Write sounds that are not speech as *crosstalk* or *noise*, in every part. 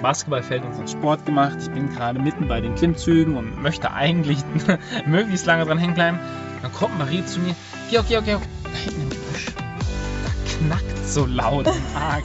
Basketballfeld unseren Sport gemacht. Ich bin gerade mitten bei den Klimmzügen und möchte eigentlich *laughs* möglichst lange dran hängen bleiben. Dann kommt Marie zu mir. Georg, Georg, Georg, da hinten im Gebüsch. Da knackt so laut im Arg.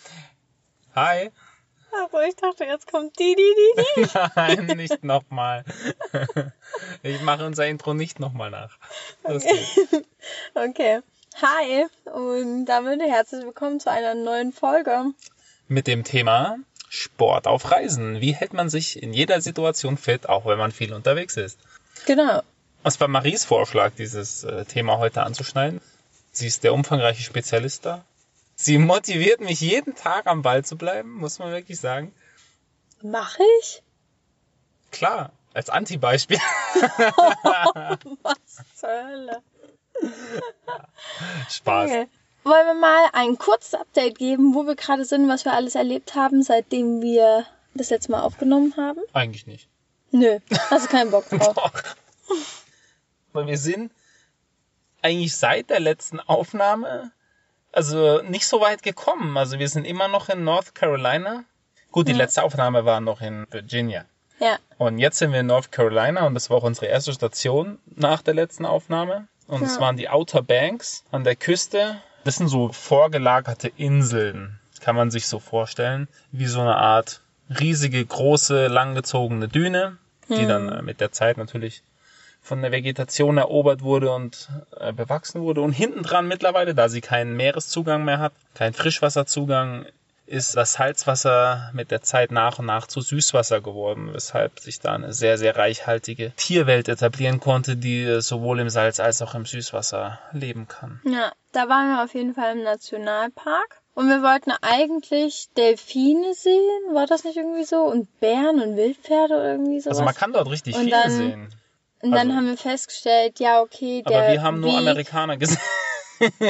Hi. Aber ich dachte, jetzt kommt die, die, die, die. *laughs* Nein, nicht nochmal. *laughs* Ich mache unser Intro nicht nochmal nach. Geht's. *laughs* Okay. Hi und damit herzlich willkommen zu einer neuen Folge. Mit dem Thema Sport auf Reisen. Wie hält man sich in jeder Situation fit, auch wenn man viel unterwegs ist? Genau. Was war Maries Vorschlag, dieses äh, Thema heute anzuschneiden? Sie ist der umfangreiche Spezialist da. Sie motiviert mich jeden Tag am Ball zu bleiben, muss man wirklich sagen. Mach ich? Klar, als Antibeispiel. *laughs* Was zur Hölle? Spaß. Okay. Wollen wir mal ein kurzes Update geben, wo wir gerade sind, was wir alles erlebt haben, seitdem wir das letzte Mal aufgenommen haben? Eigentlich nicht. Nö, hast du keinen Bock *laughs* drauf. Doch. Weil wir sind eigentlich seit der letzten Aufnahme also nicht so weit gekommen. Also wir sind immer noch in North Carolina. Gut, die Ja. letzte Aufnahme war noch in Virginia. Ja, Und jetzt sind wir in North Carolina und das war auch unsere erste Station nach der letzten Aufnahme. Und es Ja. waren die Outer Banks an der Küste. Das sind so vorgelagerte Inseln, kann man sich so vorstellen, wie so eine Art riesige, große, langgezogene Düne, die dann äh, mit der Zeit natürlich von der Vegetation erobert wurde und äh, bewachsen wurde. Und hinten dran mittlerweile, da sie keinen Meereszugang mehr hat, keinen Frischwasserzugang, ist das Salzwasser mit der Zeit nach und nach zu Süßwasser geworden, weshalb sich da eine sehr, sehr reichhaltige Tierwelt etablieren konnte, die äh, sowohl im Salz als auch im Süßwasser leben kann. ja, da waren wir auf jeden Fall im Nationalpark. Und wir wollten eigentlich Delfine sehen, war das nicht irgendwie so? Und Bären und Wildpferde oder irgendwie sowas. Also man kann dort richtig Und viel sehen. Und dann also- haben wir festgestellt, ja, okay, der Aber wir haben nur Weg, Amerikaner gesehen. *laughs*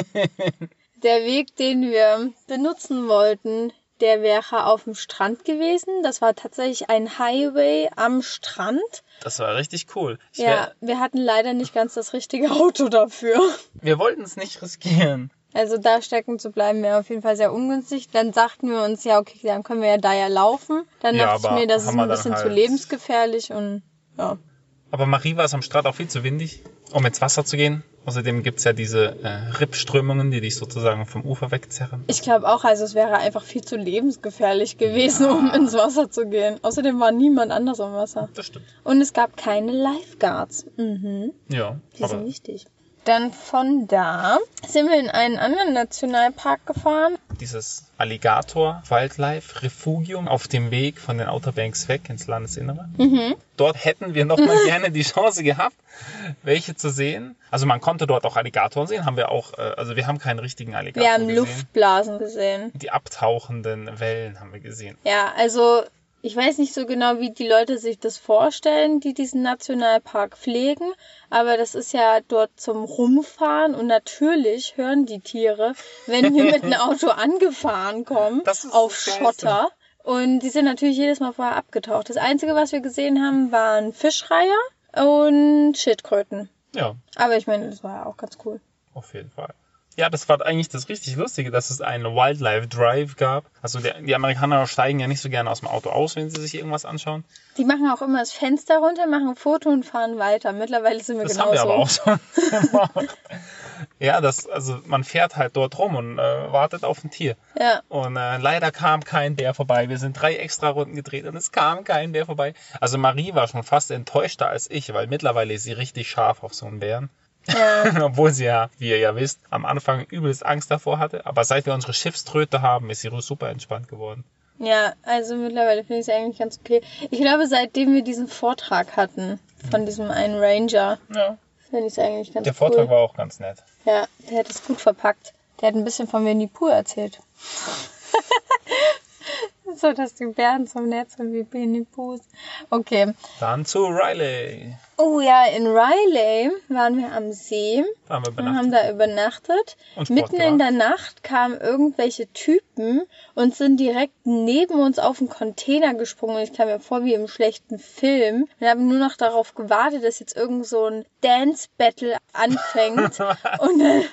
der Weg, den wir benutzen wollten, der wäre auf dem Strand gewesen. Das war tatsächlich ein Highway am Strand. Das war richtig cool. Ich Ja, wir hatten leider nicht ganz das richtige Auto dafür. wir wollten es nicht riskieren. Also da stecken zu bleiben wäre auf jeden Fall sehr ungünstig. Dann sagten wir uns, ja, okay, dann können wir ja da ja laufen. Dann Ja, dachte ich mir, das ist ein dann bisschen zu halt- lebensgefährlich und ja. Aber Marie war es am Strand auch viel zu windig, um ins Wasser zu gehen. Außerdem gibt's ja diese äh, Rippströmungen, die dich sozusagen vom Ufer wegzerren. Ich glaube auch, also es wäre einfach viel zu lebensgefährlich gewesen, um ins Wasser zu gehen. Außerdem war niemand anders am Wasser. Das stimmt. Und es gab keine Lifeguards. Mhm. Ja, Die aber sind wichtig. Dann von da sind wir in einen anderen Nationalpark gefahren. dieses Alligator Wildlife Refugium auf dem Weg von den Outer Banks weg ins Landesinnere. Mhm. Dort hätten wir noch mal *laughs* gerne die Chance gehabt, welche zu sehen. Also man konnte dort auch Alligatoren sehen, haben wir auch, äh, also wir haben keinen richtigen Alligator Wir haben gesehen. Luftblasen gesehen. Die abtauchenden Wellen haben wir gesehen. Ja, also ich weiß nicht so genau, wie die Leute sich das vorstellen, die diesen Nationalpark pflegen, aber das ist ja dort zum Rumfahren und natürlich hören die Tiere, wenn wir mit einem *laughs* Auto angefahren kommen, auf. Schotter. Und die sind natürlich jedes Mal vorher abgetaucht. Das Einzige, was wir gesehen haben, waren Fischreiher und Schildkröten. Ja, Aber ich meine, das war ja auch ganz cool. auf jeden Fall. Ja, das war eigentlich das richtig Lustige, dass es einen Wildlife Drive gab. Also der, die Amerikaner steigen ja nicht so gerne aus dem Auto aus, wenn sie sich irgendwas anschauen. Die machen auch immer das Fenster runter, machen ein Foto und fahren weiter. Mittlerweile sind wir Das genauso. haben wir aber auch schon gemacht. *laughs* Ja, das, also man fährt halt dort rum und äh, wartet auf ein Tier. Ja. Und äh, leider kam kein Bär vorbei. Wir sind drei extra Runden gedreht und es kam kein Bär vorbei. Also Marie war schon fast enttäuschter als ich, weil mittlerweile ist sie richtig scharf auf so einen Bären. Ja. *laughs* Obwohl sie ja, wie ihr ja wisst, am Anfang übelst Angst davor hatte. Aber seit wir unsere Schiffströte haben, ist sie super entspannt geworden. Ja, also mittlerweile finde ich es eigentlich ganz okay. Ich glaube, seitdem wir diesen Vortrag hatten von diesem einen Ranger, Ja. Finde ich eigentlich ganz Der Vortrag cool. war auch ganz nett. Ja, der hat es gut verpackt. Der hat ein bisschen von Winnie Pooh erzählt. *laughs* *laughs* so, dass die Bären zum Netz sind wie Winnie Poohs. Okay. Dann zu Riley. Oh ja, in Riley waren wir am See haben wir und benachtet. haben da übernachtet. Und Sport Mitten in gemacht. der Nacht kamen irgendwelche Typen und sind direkt neben uns auf den Container gesprungen. Und ich kam mir vor wie im schlechten Film. Wir haben nur noch darauf gewartet, dass jetzt irgend so ein Dance-Battle anfängt *laughs* und, äh,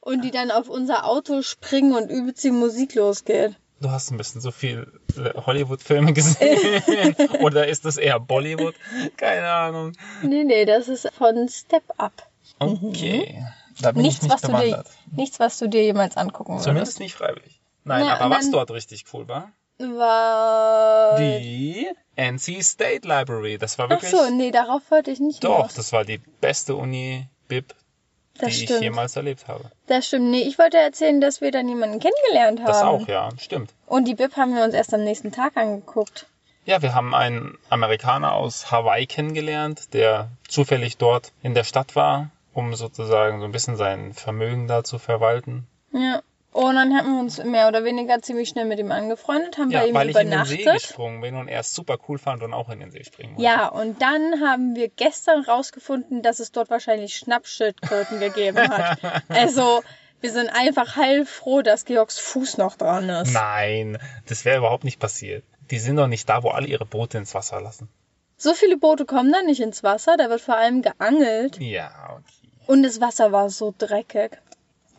und die dann auf unser Auto springen und übelst die Musik losgeht. Du hast ein bisschen so viel äh, Hollywood-Filme gesehen. *laughs* Oder ist das eher Bollywood? Keine Ahnung. Nee, nee, das ist von Step Up. Okay. Da bin Nichts ich nicht was, du dir, nichts, was du dir jemals angucken würdest. Zumindest nicht freiwillig. Nein, Na, aber was dort richtig cool war, War. die NC State Library. Das war Ach wirklich. so, nee, darauf wollte ich nicht Doch, hinaus. das war die beste Uni BIP, die Das ich stimmt. jemals erlebt habe. Das stimmt. Nee, ich wollte erzählen, dass wir dann jemanden kennengelernt haben. Das auch, ja, stimmt. Und die BIP haben wir uns erst am nächsten Tag angeguckt. Ja, wir haben einen Amerikaner aus Hawaii kennengelernt, der zufällig dort in der Stadt war, um sozusagen so ein bisschen sein Vermögen da zu verwalten. Ja. Und dann haben wir uns mehr oder weniger ziemlich schnell mit ihm angefreundet, haben Ja, bei ihm weil ich in den See übernachtet. gesprungen bin und er es super cool fand und auch in den See springen wollte. Ja, und dann haben wir gestern rausgefunden, dass es dort wahrscheinlich Schnappschildkröten gegeben hat. *laughs* Also, wir sind einfach heilfroh, dass Georgs Fuß noch dran ist. Nein, das wäre überhaupt nicht passiert. Die sind doch nicht da, wo alle ihre Boote ins Wasser lassen. So viele Boote kommen da nicht ins Wasser, da wird vor allem geangelt. Ja, okay. Und das Wasser war so dreckig.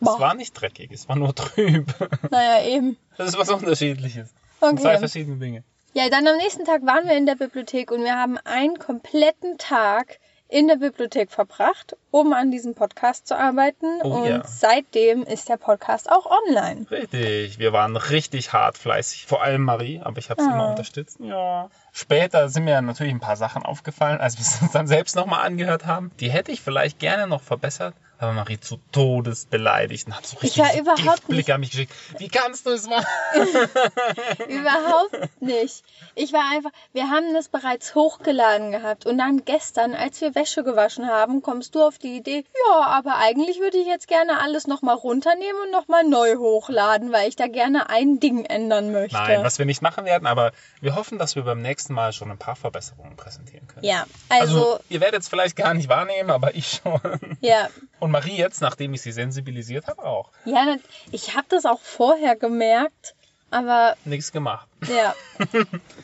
Es Boah. war nicht dreckig, es war nur *laughs* trüb. Naja, eben. Das ist was Unterschiedliches. Sind Zwei Okay. verschiedene Dinge. Ja, dann am nächsten Tag waren wir in der Bibliothek und wir haben einen kompletten Tag in der Bibliothek verbracht, um an diesem Podcast zu arbeiten. Oh und ja. seitdem ist der Podcast auch online. Richtig, wir waren richtig hart fleißig. Vor allem Marie, aber ich habe sie Ah. immer unterstützt. Ja. Später sind mir natürlich ein paar Sachen aufgefallen, als wir es uns dann selbst nochmal angehört haben. Die hätte ich vielleicht gerne noch verbessert, aber Marie zu Todes beleidigt und hat so Ich richtig war überhaupt Giftblicke an mich geschickt. Wie kannst du es machen? *laughs* Überhaupt nicht. Ich war einfach, wir haben das bereits hochgeladen gehabt und dann gestern, als wir Wäsche gewaschen haben, kommst du auf die Idee, ja, aber eigentlich würde ich jetzt gerne alles nochmal runternehmen und nochmal neu hochladen, weil ich da gerne ein Ding ändern möchte. Nein, was wir nicht machen werden, aber wir hoffen, dass wir beim nächsten Mal schon ein paar Verbesserungen präsentieren können. ja, Also, also, ihr werdet es vielleicht gar nicht wahrnehmen, aber ich schon. ja, *laughs* Und Marie jetzt, nachdem ich sie sensibilisiert habe, auch. Ja, ich habe das auch vorher gemerkt, aber Nichts gemacht. ja. *laughs*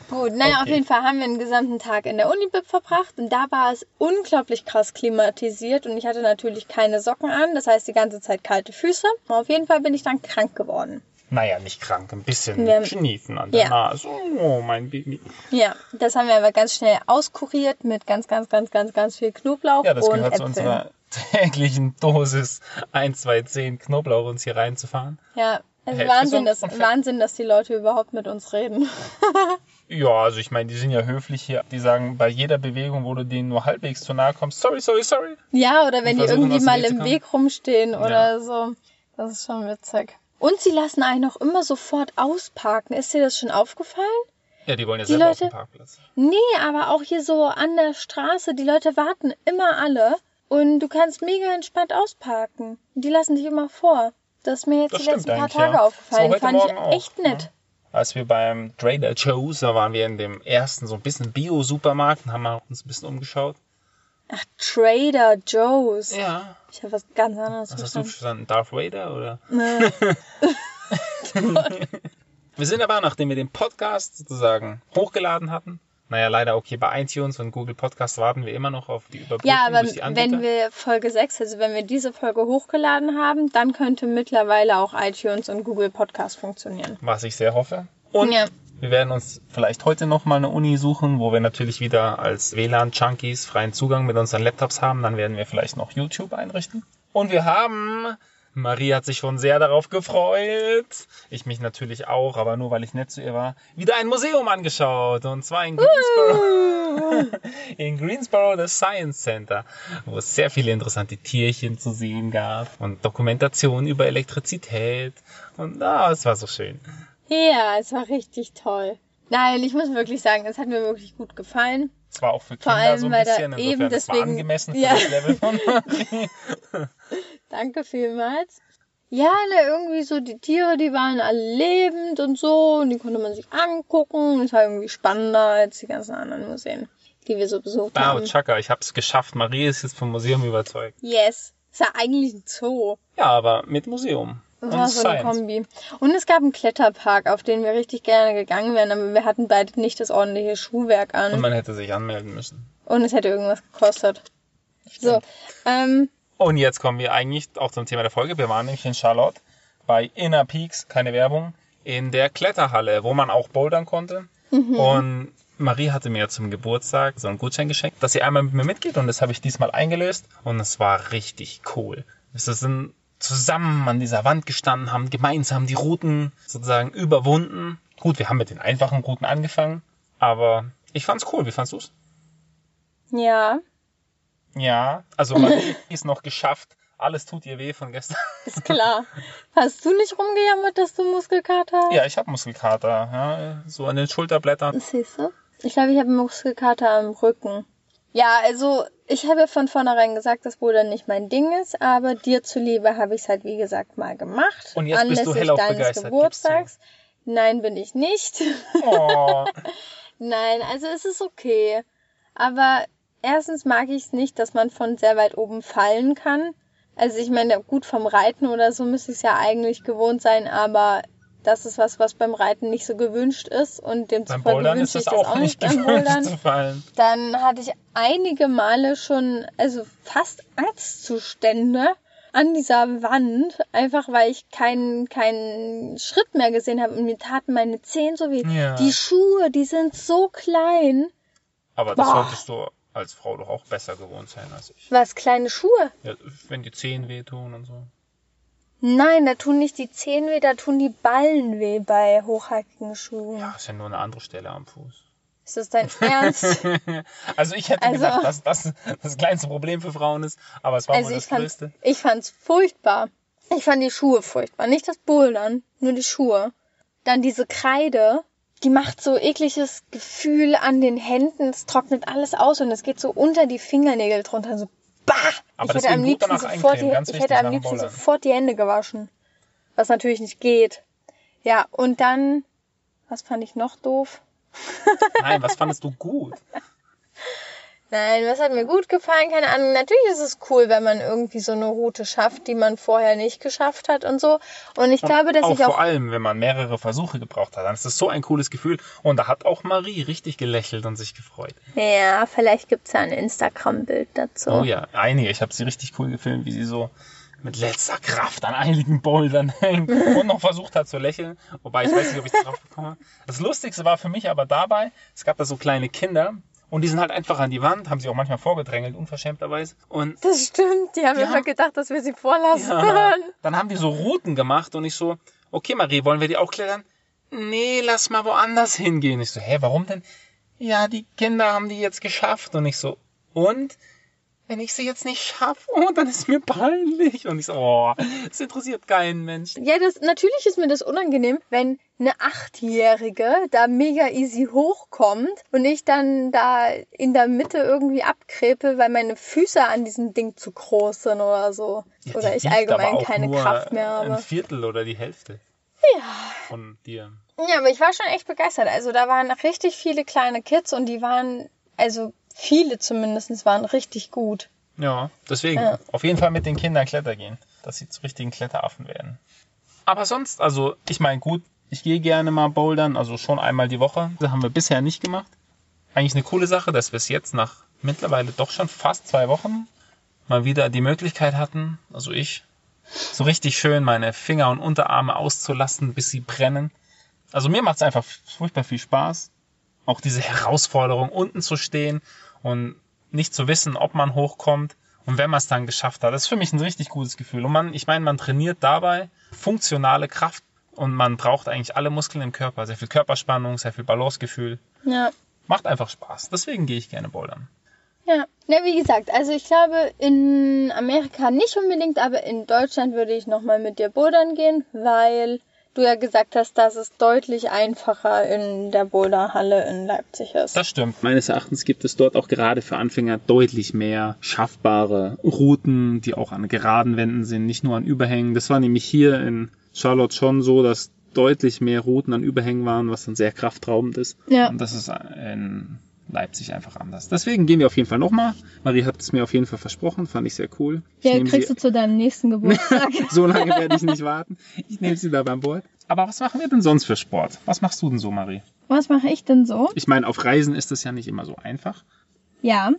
Gut, naja, auf Okay. jeden Fall haben wir einen gesamten Tag in der Unibib verbracht und da war es unglaublich krass klimatisiert und ich hatte natürlich keine Socken an, das heißt die ganze Zeit kalte Füße. Auf jeden Fall bin ich dann krank geworden. Naja, nicht krank, ein bisschen Wir schniefen an der Ja. Nase. Oh, mein Baby. Ja, das haben wir aber ganz schnell auskuriert mit ganz, ganz, ganz, ganz, ganz viel Knoblauch Ja, das und gehört zu Äpfeln. unserer täglichen Dosis 1, 2, 10 Knoblauch uns hier reinzufahren. Ja, es ist Hälfte Wahnsinn, dass. Wahnsinn, dass die Leute überhaupt mit uns reden. *laughs* Ja, also ich meine, die sind ja höflich hier. Die sagen bei jeder Bewegung, wo du denen nur halbwegs zu nahe kommst, sorry, sorry, sorry. Ja, oder wenn die irgendwie mal im. Weg rumstehen oder so. Das ist schon witzig. Und sie lassen einen auch immer sofort ausparken. Ist dir das schon aufgefallen? Ja, die wollen ja Die selber auf Leute- dem Parkplatz. Nee, aber auch hier so an der Straße. Die Leute warten immer alle. Und du kannst mega entspannt ausparken. Die lassen dich immer vor. Das ist mir jetzt Das die letzten paar Tage ja. aufgefallen. So Fand ich auch, echt nett. ne? Als wir beim Trader Joe's, da waren wir in dem ersten so ein bisschen Bio-Supermarkt und haben uns ein bisschen umgeschaut. Ach, Trader Joe's. Ja. Ich habe was ganz anderes Was hast du verstanden. verstanden? Darth Vader oder? Nee. *laughs* Wir sind aber, nachdem wir den Podcast sozusagen hochgeladen hatten, naja, leider okay, bei iTunes und Google Podcast warten wir immer noch auf die Überprüfung Ja, aber wenn wir Folge 6, also wenn wir diese Folge hochgeladen haben, dann könnte mittlerweile auch iTunes und Google Podcast funktionieren. was ich sehr hoffe. Und Ja. wir werden uns vielleicht heute nochmal eine Uni suchen, wo wir natürlich wieder als WLAN-Junkies freien Zugang mit unseren Laptops haben. Dann werden wir vielleicht noch YouTube einrichten. Und wir haben, Marie hat sich schon sehr darauf gefreut, ich mich natürlich auch, aber nur weil ich nett zu ihr war, wieder ein Museum angeschaut. Und zwar in Greensboro. in Greensboro das Science Center, wo es sehr viele interessante Tierchen zu sehen gab und Dokumentation über Elektrizität. Und ah, es war so schön. Ja, es war richtig toll. Nein, ich muss wirklich sagen, es hat mir wirklich gut gefallen. Es war auch für Vor Kinder allem, so ein bisschen, insofern eben das war deswegen- angemessen für Ja. das Level von. *laughs* Danke vielmals. Ja, ne, irgendwie so die Tiere, die waren alle lebend und so und die konnte man sich angucken. Das war irgendwie spannender als die ganzen anderen Museen, die wir so besucht Ah, haben. Chaka, ich hab's geschafft. Marie ist jetzt vom Museum überzeugt. Yes. Ist ja eigentlich ein Zoo. Ja, aber mit Museum. Das Und war so eine Science. Kombi. Und es gab einen Kletterpark, auf den wir richtig gerne gegangen wären, aber wir hatten beide nicht das ordentliche Schuhwerk Und an. man hätte sich anmelden müssen. Und es hätte irgendwas gekostet. So, ähm, Und jetzt kommen wir eigentlich auch zum Thema der Folge. Wir waren nämlich in Charlotte bei Inner Peaks, keine Werbung, in der Kletterhalle, wo man auch bouldern konnte. Und Marie hatte mir zum Geburtstag so einen Gutschein geschenkt, dass sie einmal mit mir mitgeht und das habe ich diesmal eingelöst und es war richtig cool. Wir sind zusammen an dieser Wand gestanden, haben gemeinsam die Routen sozusagen überwunden. Gut, wir haben mit den einfachen Routen angefangen, aber ich fand's cool. Wie fandst du's? ja, Ja, also Marie ist *laughs* noch geschafft. Alles tut ihr weh von gestern. ist klar. Hast du nicht rumgejammert, dass du Muskelkater hast? Ja, ich habe Muskelkater. Ja, so an den Schulterblättern. Siehst du? Ich glaube, ich habe Muskelkater am Rücken. Ja, also ich habe ja von vornherein gesagt, dass Bouldern nicht mein Ding ist, aber dir zuliebe habe ich es halt wie gesagt mal gemacht. Und jetzt bist du anlässlich hellauf deines begeistert, Geburtstags. Nein, bin ich nicht. Oh, *laughs* Nein, also es ist okay. Aber erstens mag ich es nicht, dass man von sehr weit oben fallen kann. Also ich meine, gut vom Reiten oder so müsste ich es ja eigentlich gewohnt sein, aber das ist was, was beim Reiten nicht so gewünscht ist und demzufolge wünsche ist ich das auch nicht beim Bouldern. Dann hatte ich einige Male schon, also fast Angstzustände an dieser Wand, einfach weil ich keinen keinen Schritt mehr gesehen habe und mir taten meine Zehen so weh. Ja. Die Schuhe, die sind so klein. Aber das Boah. solltest du als Frau doch auch besser gewohnt sein als ich. Was, kleine Schuhe? Ja, wenn die Zehen wehtun und so. Nein, da tun nicht die Zehen weh, da tun die Ballen weh bei hochhackigen Schuhen. Ja, ist ja nur eine andere Stelle am Fuß. Ist das dein Ernst? *laughs* Also ich hätte Also- gedacht, dass das das kleinste Problem für Frauen ist, aber es war Also wohl ich das größte. ich fand's furchtbar. Ich fand die Schuhe furchtbar. Nicht das Bouldern, nur die Schuhe. Dann diese Kreide, die macht so ekliges Gefühl an den Händen. Es trocknet alles aus und es geht so unter die Fingernägel drunter. So, bah! Aber ich hätte am liebsten sofort die, ich hätte am liebsten sofort die Hände gewaschen. Was natürlich nicht geht. Ja, und dann, was fand ich noch doof? Nein, was fandest du gut? *laughs* Nein, was hat mir gut gefallen? Keine Ahnung. Natürlich ist es cool, wenn man irgendwie so eine Route schafft, die man vorher nicht geschafft hat und so. Und ich glaube, dass auch ich auch vor allem, wenn man mehrere Versuche gebraucht hat, dann ist das so ein cooles Gefühl. Und da hat auch Marie richtig gelächelt und sich gefreut. Ja, vielleicht gibt's ja ein Instagram-Bild dazu. Oh ja, einige. Ich habe sie richtig cool gefilmt, wie sie so mit letzter Kraft an einigen Bouldern *laughs* hängt und noch versucht hat zu lächeln. Wobei ich weiß nicht, ob ich es drauf bekomme. Das Lustigste war für mich aber dabei, es gab da so kleine Kinder und die sind halt einfach an die Wand, haben sie auch manchmal vorgedrängelt, unverschämterweise. Und Das stimmt, die haben Die immer haben- gedacht, dass wir sie vorlassen ja, dann haben die so Routen gemacht und ich so, okay Marie, wollen wir die auch klettern? Nee, lass mal woanders hingehen. Ich so, hä, warum denn? Ja, die Kinder haben die jetzt geschafft. Und ich so, und? Wenn ich sie jetzt nicht schaffe, *laughs* oh, dann ist mir peinlich. Und ich so, oh, das interessiert keinen Menschen. Ja, das, natürlich ist mir das unangenehm, wenn eine Achtjährige da mega easy hochkommt und ich dann da in der Mitte irgendwie abkrepe, weil meine Füße an diesem Ding zu groß sind oder so. Ja, oder ich allgemein keine nur Kraft mehr Ein habe. Viertel oder die Hälfte Ja. von dir. Ja, aber ich war schon echt begeistert. Also da waren richtig viele kleine Kids und die waren, also viele zumindest, waren richtig gut. Ja, deswegen Ja. auf jeden Fall mit den Kindern Kletter gehen, dass sie zu richtigen Kletteraffen werden. Aber sonst, also ich meine, gut, ich gehe gerne mal bouldern, also schon einmal die Woche. Das haben wir bisher nicht gemacht. Eigentlich eine coole Sache, dass wir es jetzt nach mittlerweile doch schon fast zwei Wochen mal wieder die Möglichkeit hatten, also ich, so richtig schön meine Finger und Unterarme auszulassen, bis sie brennen. Also mir macht es einfach furchtbar viel Spaß. Auch diese Herausforderung, unten zu stehen und nicht zu wissen, ob man hochkommt. Und wenn man es dann geschafft hat, das ist für mich ein richtig gutes Gefühl. Und man, ich meine, man trainiert dabei funktionale Kraft und man braucht eigentlich alle Muskeln im Körper. Sehr viel Körperspannung, sehr viel Balancegefühl. Ja. Macht einfach Spaß. Deswegen gehe ich gerne bouldern. Ja, na wie gesagt, also ich glaube in Amerika nicht unbedingt, aber in Deutschland würde ich nochmal mit dir bouldern gehen, weil du ja gesagt hast, dass es deutlich einfacher in der Boulderhalle in Leipzig ist. Das stimmt. Meines Erachtens gibt es dort auch gerade für Anfänger deutlich mehr schaffbare Routen, die auch an geraden Wänden sind, nicht nur an Überhängen. Das war nämlich hier in Charlotte schon so, dass deutlich mehr Routen an Überhängen waren, was dann sehr kraftraubend ist. Ja. Und das ist in Leipzig einfach anders. Deswegen gehen wir auf jeden Fall nochmal. Marie hat es mir auf jeden Fall versprochen, fand ich sehr cool. Ich Ja, kriegst sie, du zu deinem nächsten Geburtstag. *laughs* so lange werde ich nicht warten. Ich nehme sie da beim Bord. Aber was machen wir denn sonst für Sport? Was machst du denn so, Marie? Was mache ich denn so? Ich meine, auf Reisen ist das ja nicht immer so einfach. Ja,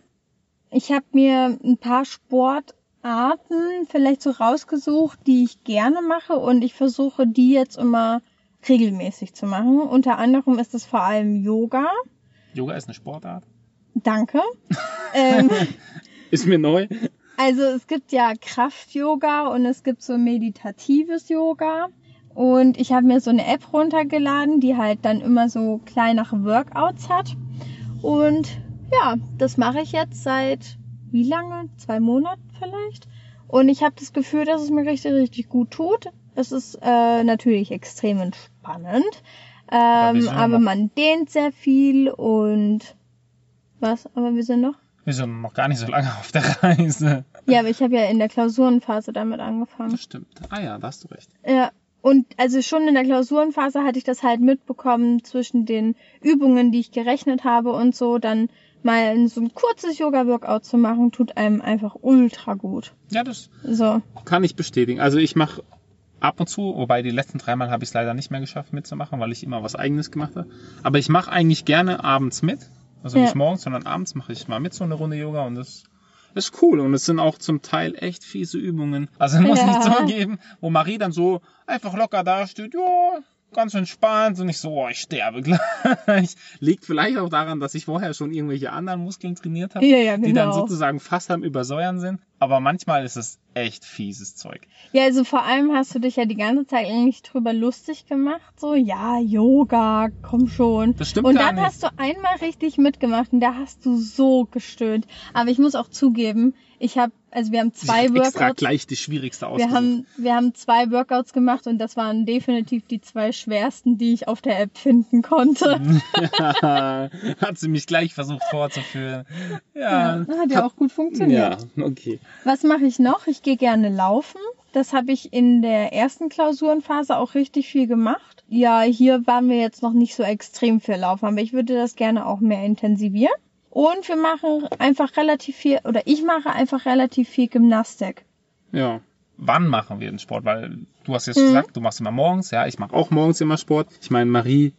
ich habe mir ein paar Sportarten vielleicht so rausgesucht, die ich gerne mache und ich versuche die jetzt immer regelmäßig zu machen. Unter anderem ist es vor allem Yoga. Yoga ist eine Sportart. Danke. *laughs* ähm, Ist mir neu. also es gibt ja Kraft-Yoga und es gibt so meditatives Yoga. Und ich habe mir so eine App runtergeladen, die halt dann immer so kleinere Workouts hat. Und ja, das mache ich jetzt seit wie lange? Zwei Monaten vielleicht. Und ich habe das Gefühl, dass es mir richtig, richtig gut tut. Es ist äh, natürlich extrem entspannend. Aber Ähm, aber noch- man dehnt sehr viel und was? Aber wir sind noch? Wir sind noch gar nicht so lange auf der Reise. Ja, aber ich habe ja in der Klausurenphase damit angefangen. Das stimmt. Ah ja, da hast du recht. Ja, und also schon in der Klausurenphase hatte ich das halt mitbekommen zwischen den Übungen, die ich gerechnet habe und so, dann mal so ein kurzes Yoga-Workout zu machen, tut einem einfach ultra gut. Ja, das So. kann ich bestätigen. Also ich mache ab und zu, wobei die letzten dreimal habe ich es leider nicht mehr geschafft mitzumachen, weil ich immer was eigenes gemacht habe. Aber ich mache eigentlich gerne abends mit. Also Ja. nicht morgens, sondern abends mache ich mal mit so eine Runde Yoga und das ist cool. Und es sind auch zum Teil echt fiese Übungen. Also muss Ja. nicht so geben, wo Marie dann so einfach locker dasteht, ja, ganz entspannt und nicht so, oh, ich sterbe gleich. *laughs* Liegt vielleicht auch daran, dass ich vorher schon irgendwelche anderen Muskeln trainiert habe, Ja, ja, die dann genau. sozusagen fast am Übersäuern sind. Aber manchmal ist es echt fieses Zeug. Ja, also vor allem hast du dich ja die ganze Zeit eigentlich drüber lustig gemacht. So, ja, Yoga, komm schon. Das stimmt und dann nicht. hast du einmal richtig mitgemacht und da hast du so gestöhnt. Aber ich muss auch zugeben, ich habe, also wir haben zwei extra Workouts. gleich die schwierigste Wir ausgesucht. haben, wir haben zwei Workouts gemacht und das waren definitiv die zwei schwersten, die ich auf der App finden konnte. *laughs* *laughs* Hat sie mich gleich versucht vorzuführen. Ja, hat ja auch gut funktioniert. ja okay. Was mache ich noch? Ich gehe gerne laufen. Das habe ich in der ersten Klausurenphase auch richtig viel gemacht. Ja, hier waren wir jetzt noch nicht so extrem viel laufen, aber ich würde das gerne auch mehr intensivieren. Und wir machen einfach relativ viel, oder ich mache einfach relativ viel Gymnastik. Ja. Wann machen wir den Sport? Weil du hast jetzt Mhm. gesagt, du machst immer morgens. Ja, ich mache auch morgens immer Sport. Ich meine, Marie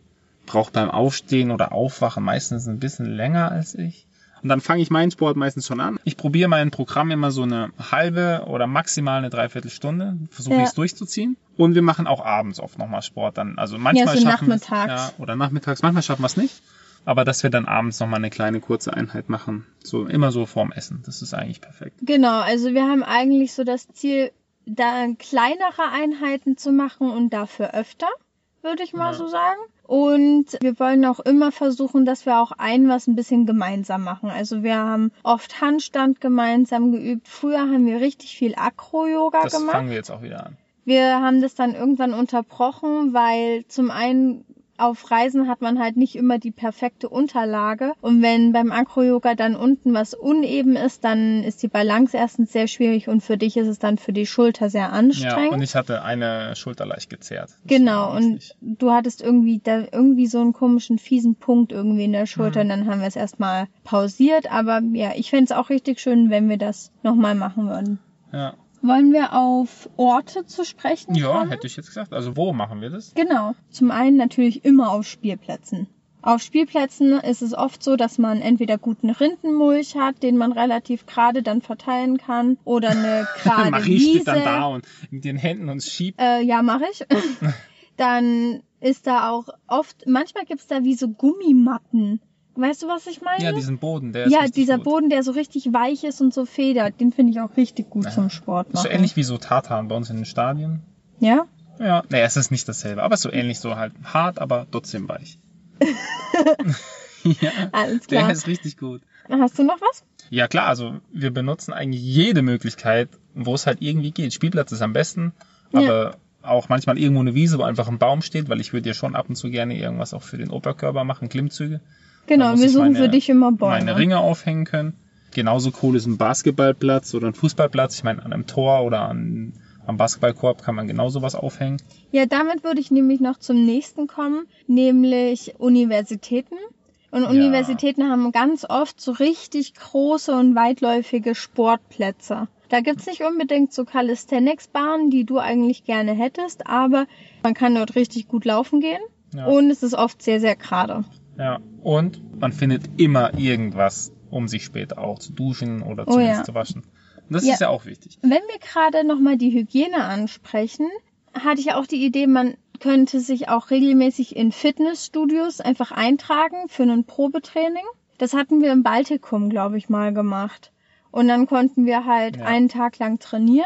braucht beim Aufstehen oder Aufwachen meistens ein bisschen länger als ich. Und dann fange ich meinen Sport meistens schon an. Ich probiere mein Programm immer so eine halbe oder maximal eine Dreiviertelstunde. Versuche Ja. ich es durchzuziehen. Und wir machen auch abends oft nochmal Sport. Dann, also manchmal so schaffen wir es- nachmittags. Ja, oder nachmittags. Manchmal schaffen wir es nicht. Aber dass wir dann abends nochmal eine kleine kurze Einheit machen. So immer so vorm Essen. Das ist eigentlich perfekt. Genau, also wir haben eigentlich so das Ziel, da kleinere Einheiten zu machen und dafür öfter, würde ich mal Ja. so sagen. Und wir wollen auch immer versuchen, dass wir auch ein was ein bisschen gemeinsam machen. Also wir haben oft Handstand gemeinsam geübt. Früher haben wir richtig viel Akro-Yoga Das gemacht. fangen wir jetzt auch wieder an. Wir haben das dann irgendwann unterbrochen, weil zum einen auf Reisen hat man halt nicht immer die perfekte Unterlage. Und wenn beim Acro-Yoga dann unten was uneben ist, dann ist die Balance erstens sehr schwierig und für dich ist es dann für die Schulter sehr Ja, anstrengend. und ich hatte eine Schulter leicht gezerrt. Das Genau, und du hattest irgendwie da irgendwie so einen komischen, fiesen Punkt irgendwie in der Schulter Mhm. und dann haben wir es erstmal pausiert. Aber ja, ich fänd's auch richtig schön, wenn wir das nochmal machen würden. Ja, Wollen wir auf Orte zu sprechen ja kommen? hätte ich jetzt gesagt. Also wo machen wir das? Genau. Zum einen natürlich immer auf Spielplätzen. Auf Spielplätzen ist es oft so, dass man entweder guten Rindenmulch hat, den man relativ gerade dann verteilen kann, oder eine *laughs* gerade Marie Wiese. steht dann da und mit den Händen uns schiebt. Äh, ja, mache ich. *laughs* dann ist da auch oft, manchmal gibt's da wie so Gummimatten. Weißt du, was ich meine? Ja, diesen Boden, der ist ja dieser gut. Boden, der so richtig weich ist und so federt, den finde ich auch richtig gut zum Sport machen. So ähnlich wie so Tartan bei uns in den Stadien. Ja? Ja, naja, es ist nicht dasselbe, aber so ähnlich, so halt hart, aber trotzdem weich. *laughs* ja, Alles der klar. ist richtig gut. Hast du noch was? Ja klar, also wir benutzen eigentlich jede Möglichkeit, wo es halt irgendwie geht. Spielplatz ist am besten, Ja. aber auch manchmal irgendwo eine Wiese, wo einfach ein Baum steht, weil ich würde ja schon ab und zu gerne irgendwas auch für den Oberkörper machen, Klimmzüge. Genau, wir suchen meine, für dich immer Bäume. Meine Ringe aufhängen können. Genauso cool ist ein Basketballplatz oder ein Fußballplatz. Ich meine, an einem Tor oder an, am Basketballkorb kann man genauso was aufhängen. Ja, damit würde ich nämlich noch zum nächsten kommen, nämlich Universitäten. Und ja. Universitäten haben ganz oft so richtig große und weitläufige Sportplätze. Da gibt's nicht unbedingt so Calisthenics-Bahnen, die du eigentlich gerne hättest, aber man kann dort richtig gut laufen gehen. Ja. Und es ist oft sehr, sehr gerade. Ja, und man findet immer irgendwas, um sich später auch zu duschen oder oh, zumindest ja. zu waschen. Und das ja. ist ja auch wichtig. Wenn wir gerade nochmal die Hygiene ansprechen, hatte ich auch die Idee, man könnte sich auch regelmäßig in Fitnessstudios einfach eintragen für ein Probetraining. Das hatten wir im Baltikum, glaube ich, mal gemacht. Und dann konnten wir halt ja. einen Tag lang trainieren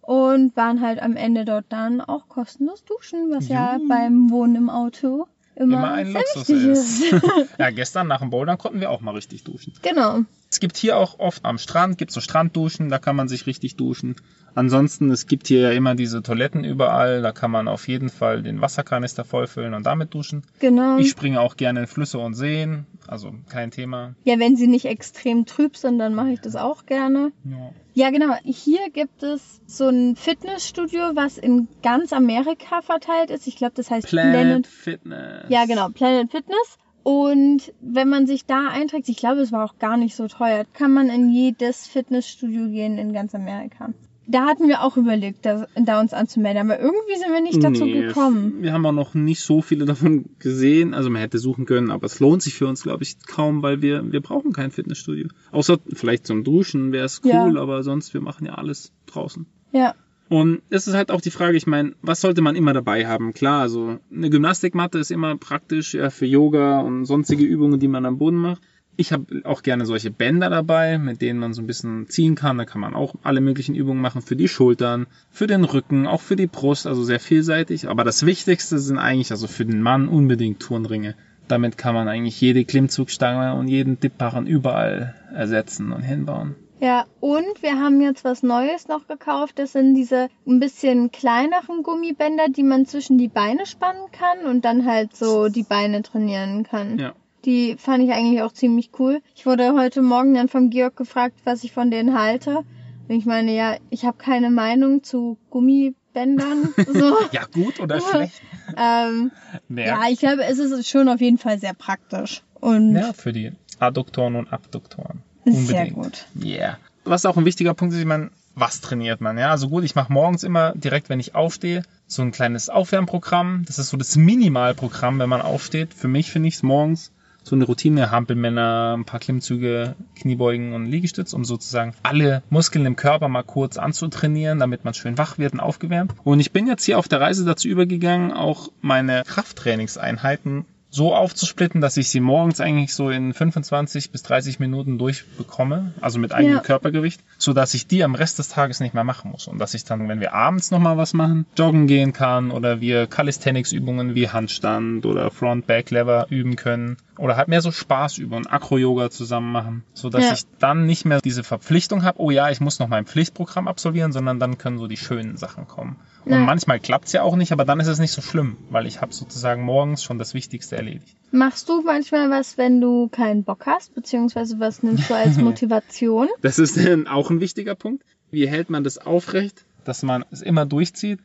und waren halt am Ende dort dann auch kostenlos duschen, was ja, ja beim Wohnen im Auto immer, immer ein Luxus ist. ist. *laughs* ja, gestern nach dem Bouldern konnten wir auch mal richtig duschen. Genau. Es gibt hier auch oft am Strand, gibt so Strandduschen, da kann man sich richtig duschen. Ansonsten, es gibt hier ja immer diese Toiletten überall, da kann man auf jeden Fall den Wasserkanister vollfüllen und damit duschen. Genau. Ich springe auch gerne in Flüsse und Seen, also kein Thema. Ja, wenn sie nicht extrem trüb sind, dann mache ich das auch gerne. Ja. Ja, genau. Hier gibt es so ein Fitnessstudio, was in ganz Amerika verteilt ist. Ich glaube, das heißt Planet, Planet Fitness. Ja, genau, Planet Fitness. Und wenn man sich da einträgt, ich glaube, es war auch gar nicht so teuer, kann man in jedes Fitnessstudio gehen in ganz Amerika. Da hatten wir auch überlegt, da, da uns anzumelden, aber irgendwie sind wir nicht dazu nee, gekommen. Wir haben auch noch nicht so viele davon gesehen. Also man hätte suchen können, aber es lohnt sich für uns, glaube ich, kaum, weil wir, wir brauchen kein Fitnessstudio. Außer vielleicht zum Duschen wäre es cool, ja. aber sonst, wir machen ja alles draußen. Ja. Und es ist halt auch die Frage, ich meine, was sollte man immer dabei haben? Klar, also eine Gymnastikmatte ist immer praktisch ja, für Yoga und sonstige Übungen, die man am Boden macht. Ich habe auch gerne solche Bänder dabei, mit denen man so ein bisschen ziehen kann. Da kann man auch alle möglichen Übungen machen für die Schultern, für den Rücken, auch für die Brust, also sehr vielseitig. Aber das Wichtigste sind eigentlich, also für den Mann unbedingt Turnringe. Damit kann man eigentlich jede Klimmzugstange und jeden Dipbarren überall ersetzen und hinbauen. Ja, und wir haben jetzt was Neues noch gekauft. Das sind diese ein bisschen kleineren Gummibänder, die man zwischen die Beine spannen kann und dann halt so die Beine trainieren kann. Ja. Die fand ich eigentlich auch ziemlich cool. Ich wurde heute Morgen dann vom Georg gefragt, was ich von denen halte. Und ich meine, ja, ich habe keine Meinung zu Gummibändern. *laughs* So. ja, gut oder schlecht? *laughs* ähm, ja, ich glaube, es ist schon auf jeden Fall sehr praktisch. Und ja, für die Adduktoren und Abduktoren. Unbedingt. Sehr gut. Yeah. Was auch ein wichtiger Punkt ist, ich meine, was trainiert man? Ja, also gut, ich mache morgens immer direkt, wenn ich aufstehe, so ein kleines Aufwärmprogramm. Das ist so das Minimalprogramm, wenn man aufsteht. Für mich finde ich es morgens so eine Routine, Hampelmänner, ein paar Klimmzüge, Kniebeugen und Liegestütz, um sozusagen alle Muskeln im Körper mal kurz anzutrainieren, damit man schön wach wird und aufgewärmt. Und ich bin jetzt hier auf der Reise dazu übergegangen, auch meine Krafttrainingseinheiten so aufzusplitten, dass ich sie morgens eigentlich so in 25 bis 30 Minuten durchbekomme, also mit eigenem ja. Körpergewicht, so dass ich die am Rest des Tages nicht mehr machen muss und dass ich dann, wenn wir abends nochmal was machen, joggen gehen kann oder wir Calisthenics-Übungen wie Handstand oder Front-Back-Lever üben können oder halt mehr so Spaßübungen, Acro-Yoga zusammen machen, so dass ja. ich dann nicht mehr diese Verpflichtung habe, oh ja, ich muss noch mein Pflichtprogramm absolvieren, sondern dann können so die schönen Sachen kommen. Und ja. manchmal klappt's ja auch nicht, aber dann ist es nicht so schlimm, weil ich habe sozusagen morgens schon das Wichtigste erledigt. Machst du manchmal was, wenn du keinen Bock hast, beziehungsweise was nimmst du als *laughs* Motivation? das ist auch ein wichtiger Punkt. Wie hält man das aufrecht, dass man es immer durchzieht?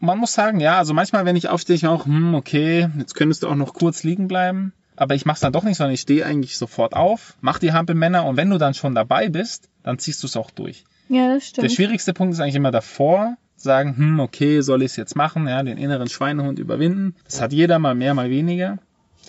Man muss sagen, ja, also manchmal, wenn ich aufstehe, ich auch, hm, okay, jetzt könntest du auch noch kurz liegen bleiben. Aber ich mach's dann doch nicht, sondern ich stehe eigentlich sofort auf, mach die Hampelmänner und wenn du dann schon dabei bist, dann ziehst du es auch durch. Ja, das stimmt. Der schwierigste Punkt ist eigentlich immer davor, sagen, hm, okay, soll ich es jetzt machen, ja, den inneren Schweinehund überwinden. Das hat jeder mal mehr, mal weniger.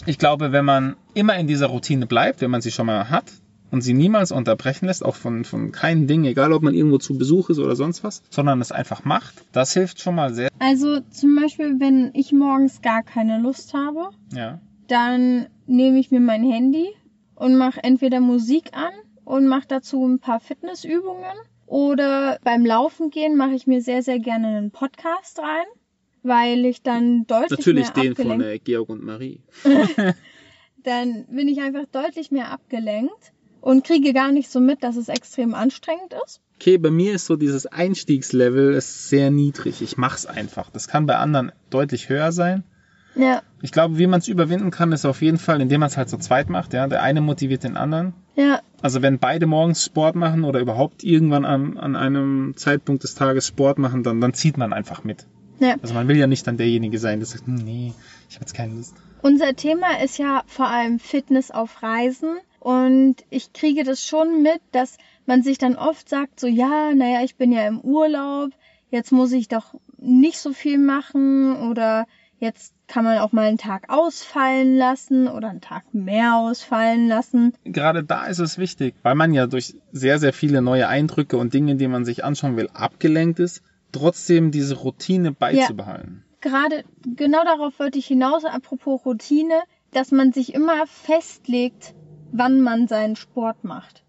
Ich glaube, wenn man immer in dieser Routine bleibt, wenn man sie schon mal hat und sie niemals unterbrechen lässt, auch von, von keinen Dingen, egal ob man irgendwo zu Besuch ist oder sonst was, sondern es einfach macht, das hilft schon mal sehr. Also zum Beispiel, wenn ich morgens gar keine Lust habe, ja. dann nehme ich mir mein Handy und mache entweder Musik an und mache dazu ein paar Fitnessübungen oder beim Laufen gehen mache ich mir sehr, sehr gerne einen Podcast rein, weil ich dann deutlich Natürlich mehr den von äh, Georg und Marie. *laughs* *laughs* dann bin ich einfach deutlich mehr abgelenkt und kriege gar nicht so mit, dass es extrem anstrengend ist. Okay, bei mir ist so dieses Einstiegslevel ist sehr niedrig. Ich mach's einfach. Das kann bei anderen deutlich höher sein. Ja. Ich glaube, wie man es überwinden kann, ist auf jeden Fall, indem man es halt so zweit macht. Ja, der eine motiviert den anderen. Ja. Also wenn beide morgens Sport machen oder überhaupt irgendwann an, an einem Zeitpunkt des Tages Sport machen, dann, dann zieht man einfach mit. Ja. Also man will ja nicht dann derjenige sein, der sagt, hm, nee, ich habe jetzt keine Lust. Unser Thema ist ja vor allem Fitness auf Reisen und ich kriege das schon mit, dass man sich dann oft sagt, so ja, naja, ich bin ja im Urlaub, jetzt muss ich doch nicht so viel machen oder jetzt kann man auch mal einen Tag ausfallen lassen oder einen Tag mehr ausfallen lassen. Gerade da ist es wichtig, weil man ja durch sehr, sehr viele neue Eindrücke und Dinge, die man sich anschauen will, abgelenkt ist, trotzdem diese Routine beizubehalten. Ja, gerade genau darauf wollte ich hinaus, apropos Routine, dass man sich immer festlegt, wann man seinen Sport macht.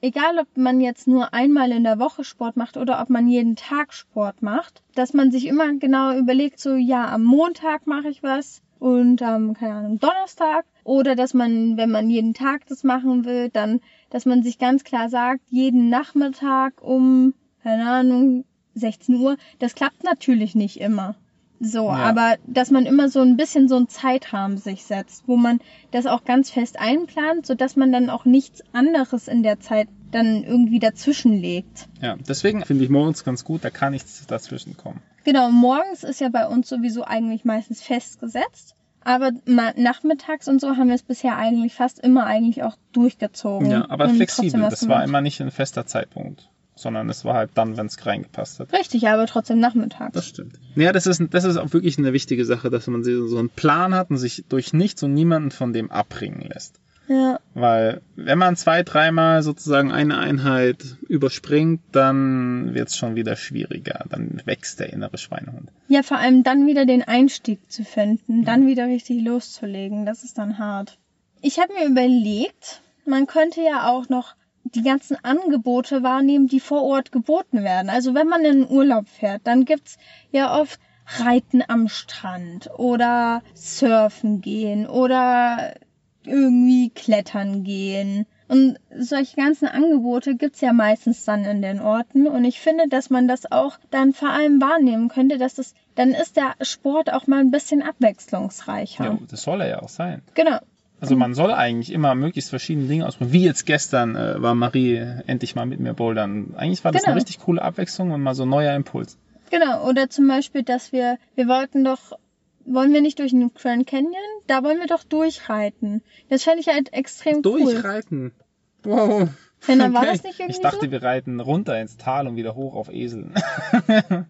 Egal, ob man jetzt nur einmal in der Woche Sport macht oder ob man jeden Tag Sport macht, dass man sich immer genau überlegt, so ja, am Montag mache ich was und am, keine Ahnung, Donnerstag. Oder dass man, wenn man jeden Tag das machen will, dann, dass man sich ganz klar sagt, jeden Nachmittag um, keine Ahnung, 16 Uhr. Das klappt natürlich nicht immer. So, ja. aber dass man immer so ein bisschen so ein Zeitrahmen sich setzt, wo man das auch ganz fest einplant, so dass man dann auch nichts anderes in der Zeit dann irgendwie dazwischen legt. Ja, deswegen finde ich morgens ganz gut, da kann nichts dazwischen kommen. Genau, morgens ist ja bei uns sowieso eigentlich meistens festgesetzt. Aber nachmittags und so haben wir es bisher eigentlich fast immer eigentlich auch durchgezogen. Ja, aber flexibel. Das war immer nicht ein fester Zeitpunkt sondern es war halt dann, wenn es reingepasst hat. Richtig, aber trotzdem nachmittags. Das stimmt. Ja, das ist, das ist auch wirklich eine wichtige Sache, dass man so einen Plan hat und sich durch nichts und niemanden von dem abbringen lässt. Ja. Weil wenn man zwei, dreimal sozusagen eine Einheit überspringt, dann wird es schon wieder schwieriger. Dann wächst der innere Schweinehund. Ja, vor allem dann wieder den Einstieg zu finden, dann wieder richtig loszulegen, das ist dann hart. Ich habe mir überlegt, man könnte ja auch noch die ganzen Angebote wahrnehmen, die vor Ort geboten werden. Also wenn man in den Urlaub fährt, dann gibt's ja oft Reiten am Strand oder Surfen gehen oder irgendwie klettern gehen. Und solche ganzen Angebote gibt's ja meistens dann in den Orten. Und ich finde, dass man das auch dann vor allem wahrnehmen könnte, dass das, dann ist der Sport auch mal ein bisschen abwechslungsreicher. Ja, das soll er ja auch sein. Genau. Also man soll eigentlich immer möglichst verschiedene Dinge ausprobieren. Wie jetzt gestern äh, war Marie endlich mal mit mir bouldern. Eigentlich war das genau. eine richtig coole Abwechslung und mal so ein neuer Impuls. Genau, oder zum Beispiel, dass wir, wir wollten doch, wollen wir nicht durch den Grand Canyon? Da wollen wir doch durchreiten. Das fände ich halt extrem durchreiten. cool. Durchreiten? Wow. Denn dann okay. war das nicht irgendwie Ich dachte, so? wir reiten runter ins Tal und wieder hoch auf Eseln. ja. *laughs*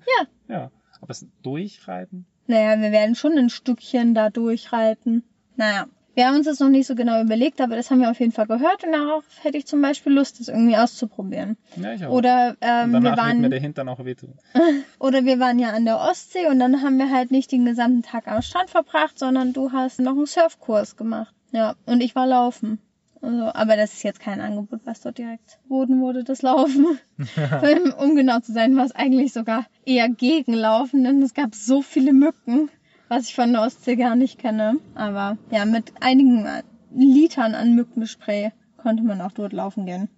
Ja. Aber es durchreiten? Naja, wir werden schon ein Stückchen da durchreiten. Naja, wir haben uns das noch nicht so genau überlegt, aber das haben wir auf jeden Fall gehört und darauf hätte ich zum Beispiel Lust, das irgendwie auszuprobieren. Ja, ich auch. Oder ähm, wir waren mir der Hintern auch wehtun. *laughs* oder wir waren ja an der Ostsee und dann haben wir halt nicht den gesamten Tag am Strand verbracht, sondern du hast noch einen Surfkurs gemacht. Ja, und ich war laufen. Also, aber das ist jetzt kein Angebot, was dort direkt boden wurde, das Laufen. *laughs* um genau zu sein, war es eigentlich sogar eher gegenlaufen, denn es gab so viele Mücken was ich von der Ostsee gar nicht kenne. Aber ja, mit einigen Litern an Mückenspray konnte man auch dort laufen gehen.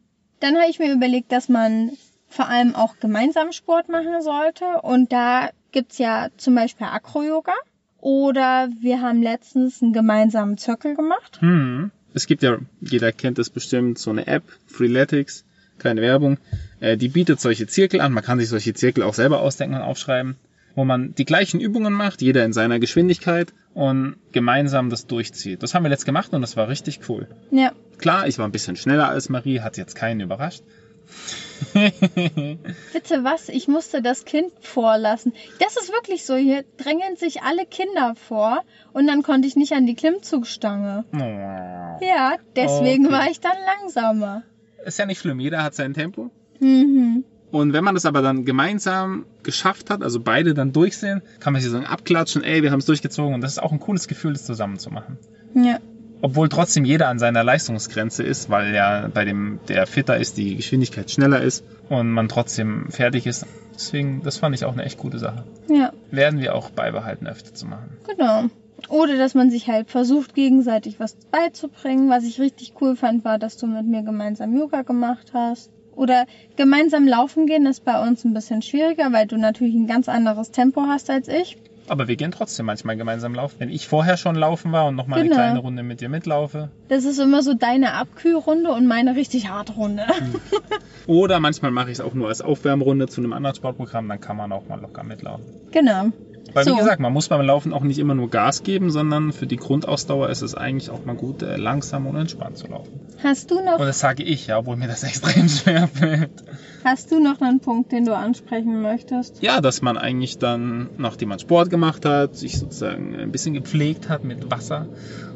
Dann habe ich mir überlegt, dass man vor allem auch gemeinsam Sport machen sollte. Und da gibt's ja zum Beispiel Acro-Yoga. Oder wir haben letztens einen gemeinsamen Zirkel gemacht. Hm. Es gibt ja, jeder kennt das bestimmt, so eine App, Freeletics, keine Werbung. Äh, die bietet solche Zirkel an. Man kann sich solche Zirkel auch selber ausdenken und aufschreiben wo man die gleichen Übungen macht, jeder in seiner Geschwindigkeit und gemeinsam das durchzieht. Das haben wir jetzt gemacht und das war richtig cool. Ja. Klar, ich war ein bisschen schneller als Marie, hat jetzt keinen überrascht. *laughs* Bitte was? Ich musste das Kind vorlassen. Das ist wirklich so. Hier drängen sich alle Kinder vor und dann konnte ich nicht an die Klimmzugstange. Oh. Ja, deswegen okay. war ich dann langsamer. Ist ja nicht schlimm, jeder hat sein Tempo. Mhm. Und wenn man das aber dann gemeinsam geschafft hat, also beide dann durchsehen, kann man sich sagen, abklatschen, ey, wir haben es durchgezogen. Und das ist auch ein cooles Gefühl, das zusammen zu machen. Ja. Obwohl trotzdem jeder an seiner Leistungsgrenze ist, weil ja bei dem, der fitter ist, die Geschwindigkeit schneller ist und man trotzdem fertig ist. Deswegen, das fand ich auch eine echt gute Sache. Ja. Werden wir auch beibehalten, öfter zu machen. Genau. Oder dass man sich halt versucht, gegenseitig was beizubringen. Was ich richtig cool fand, war, dass du mit mir gemeinsam Yoga gemacht hast. Oder gemeinsam laufen gehen ist bei uns ein bisschen schwieriger, weil du natürlich ein ganz anderes Tempo hast als ich. Aber wir gehen trotzdem manchmal gemeinsam laufen. Wenn ich vorher schon laufen war und noch mal Genau. eine kleine Runde mit dir mitlaufe. Das ist immer so deine Abkühlrunde und meine richtig harte Runde. Oder manchmal mache ich es auch nur als Aufwärmrunde zu einem anderen Sportprogramm, dann kann man auch mal locker mitlaufen. genau. Weil So. wie gesagt, man muss beim Laufen auch nicht immer nur Gas geben, sondern für die Grundausdauer ist es eigentlich auch mal gut, äh, langsam und entspannt zu laufen. Hast du noch, Und das sage ich ja, obwohl mir das *laughs* extrem schwer fällt. hast du noch einen Punkt, den du ansprechen möchtest? Ja, dass man eigentlich dann, nachdem man Sport gemacht hat, sich sozusagen ein bisschen gepflegt hat mit Wasser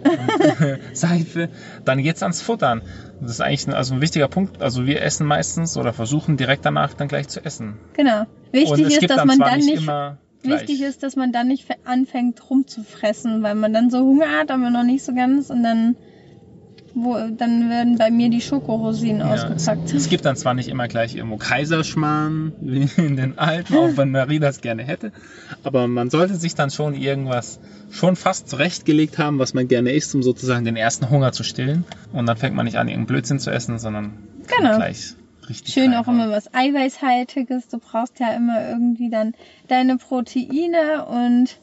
und *laughs* Seife, dann geht's ans Futtern. Das ist eigentlich ein, also ein wichtiger Punkt. Also wir essen meistens oder versuchen direkt danach dann gleich zu essen. Genau. und Wichtig es ist, dass man dann nicht gleich. Wichtig ist, dass man dann nicht anfängt rumzufressen, weil man dann so Hunger hat, aber noch nicht so ganz und dann, wo, dann werden bei mir die Schokorosinen Ja, ausgepackt. Es, gibt dann zwar nicht immer gleich irgendwo Kaiserschmarrn, wie in den Alten, auch wenn Marie das gerne hätte, aber man sollte sich dann schon irgendwas schon fast zurechtgelegt haben, was man gerne isst, um sozusagen den ersten Hunger zu stillen. Und dann fängt man nicht an, irgendeinen Blödsinn zu essen, sondern Genau. gleich richtig Schön auch reinhauen. immer was Eiweißhaltiges. Du brauchst ja immer irgendwie dann deine Proteine und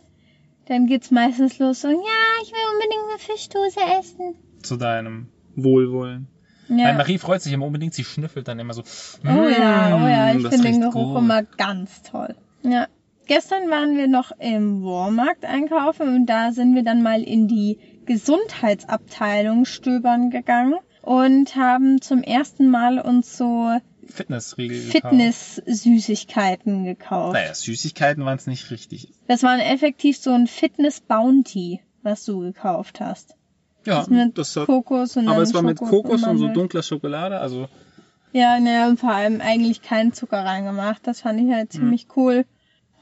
dann geht's meistens los so, ja, ich will unbedingt eine Fischdose essen. zu deinem Wohlwollen. Weil Ja. Marie freut sich immer unbedingt, sie schnüffelt dann immer so. Oh ja, oh ja, ich "Mm, finde den Geruch gut." immer ganz toll. Ja. Gestern waren wir noch im Walmart einkaufen und da sind wir dann mal in die Gesundheitsabteilung stöbern gegangen und haben zum ersten Mal uns so Fitnessriegel. Fitness-Süßigkeiten gekauft. Naja, Süßigkeiten waren es nicht richtig. Das war effektiv so ein Fitness-Bounty, was du gekauft hast. Ja, Das mit das hat, Kokos und aber es war mit Kokos und so dunkler Schokolade, also Ja, naja, und vor allem eigentlich keinen Zucker reingemacht. Das fand ich halt ziemlich cool.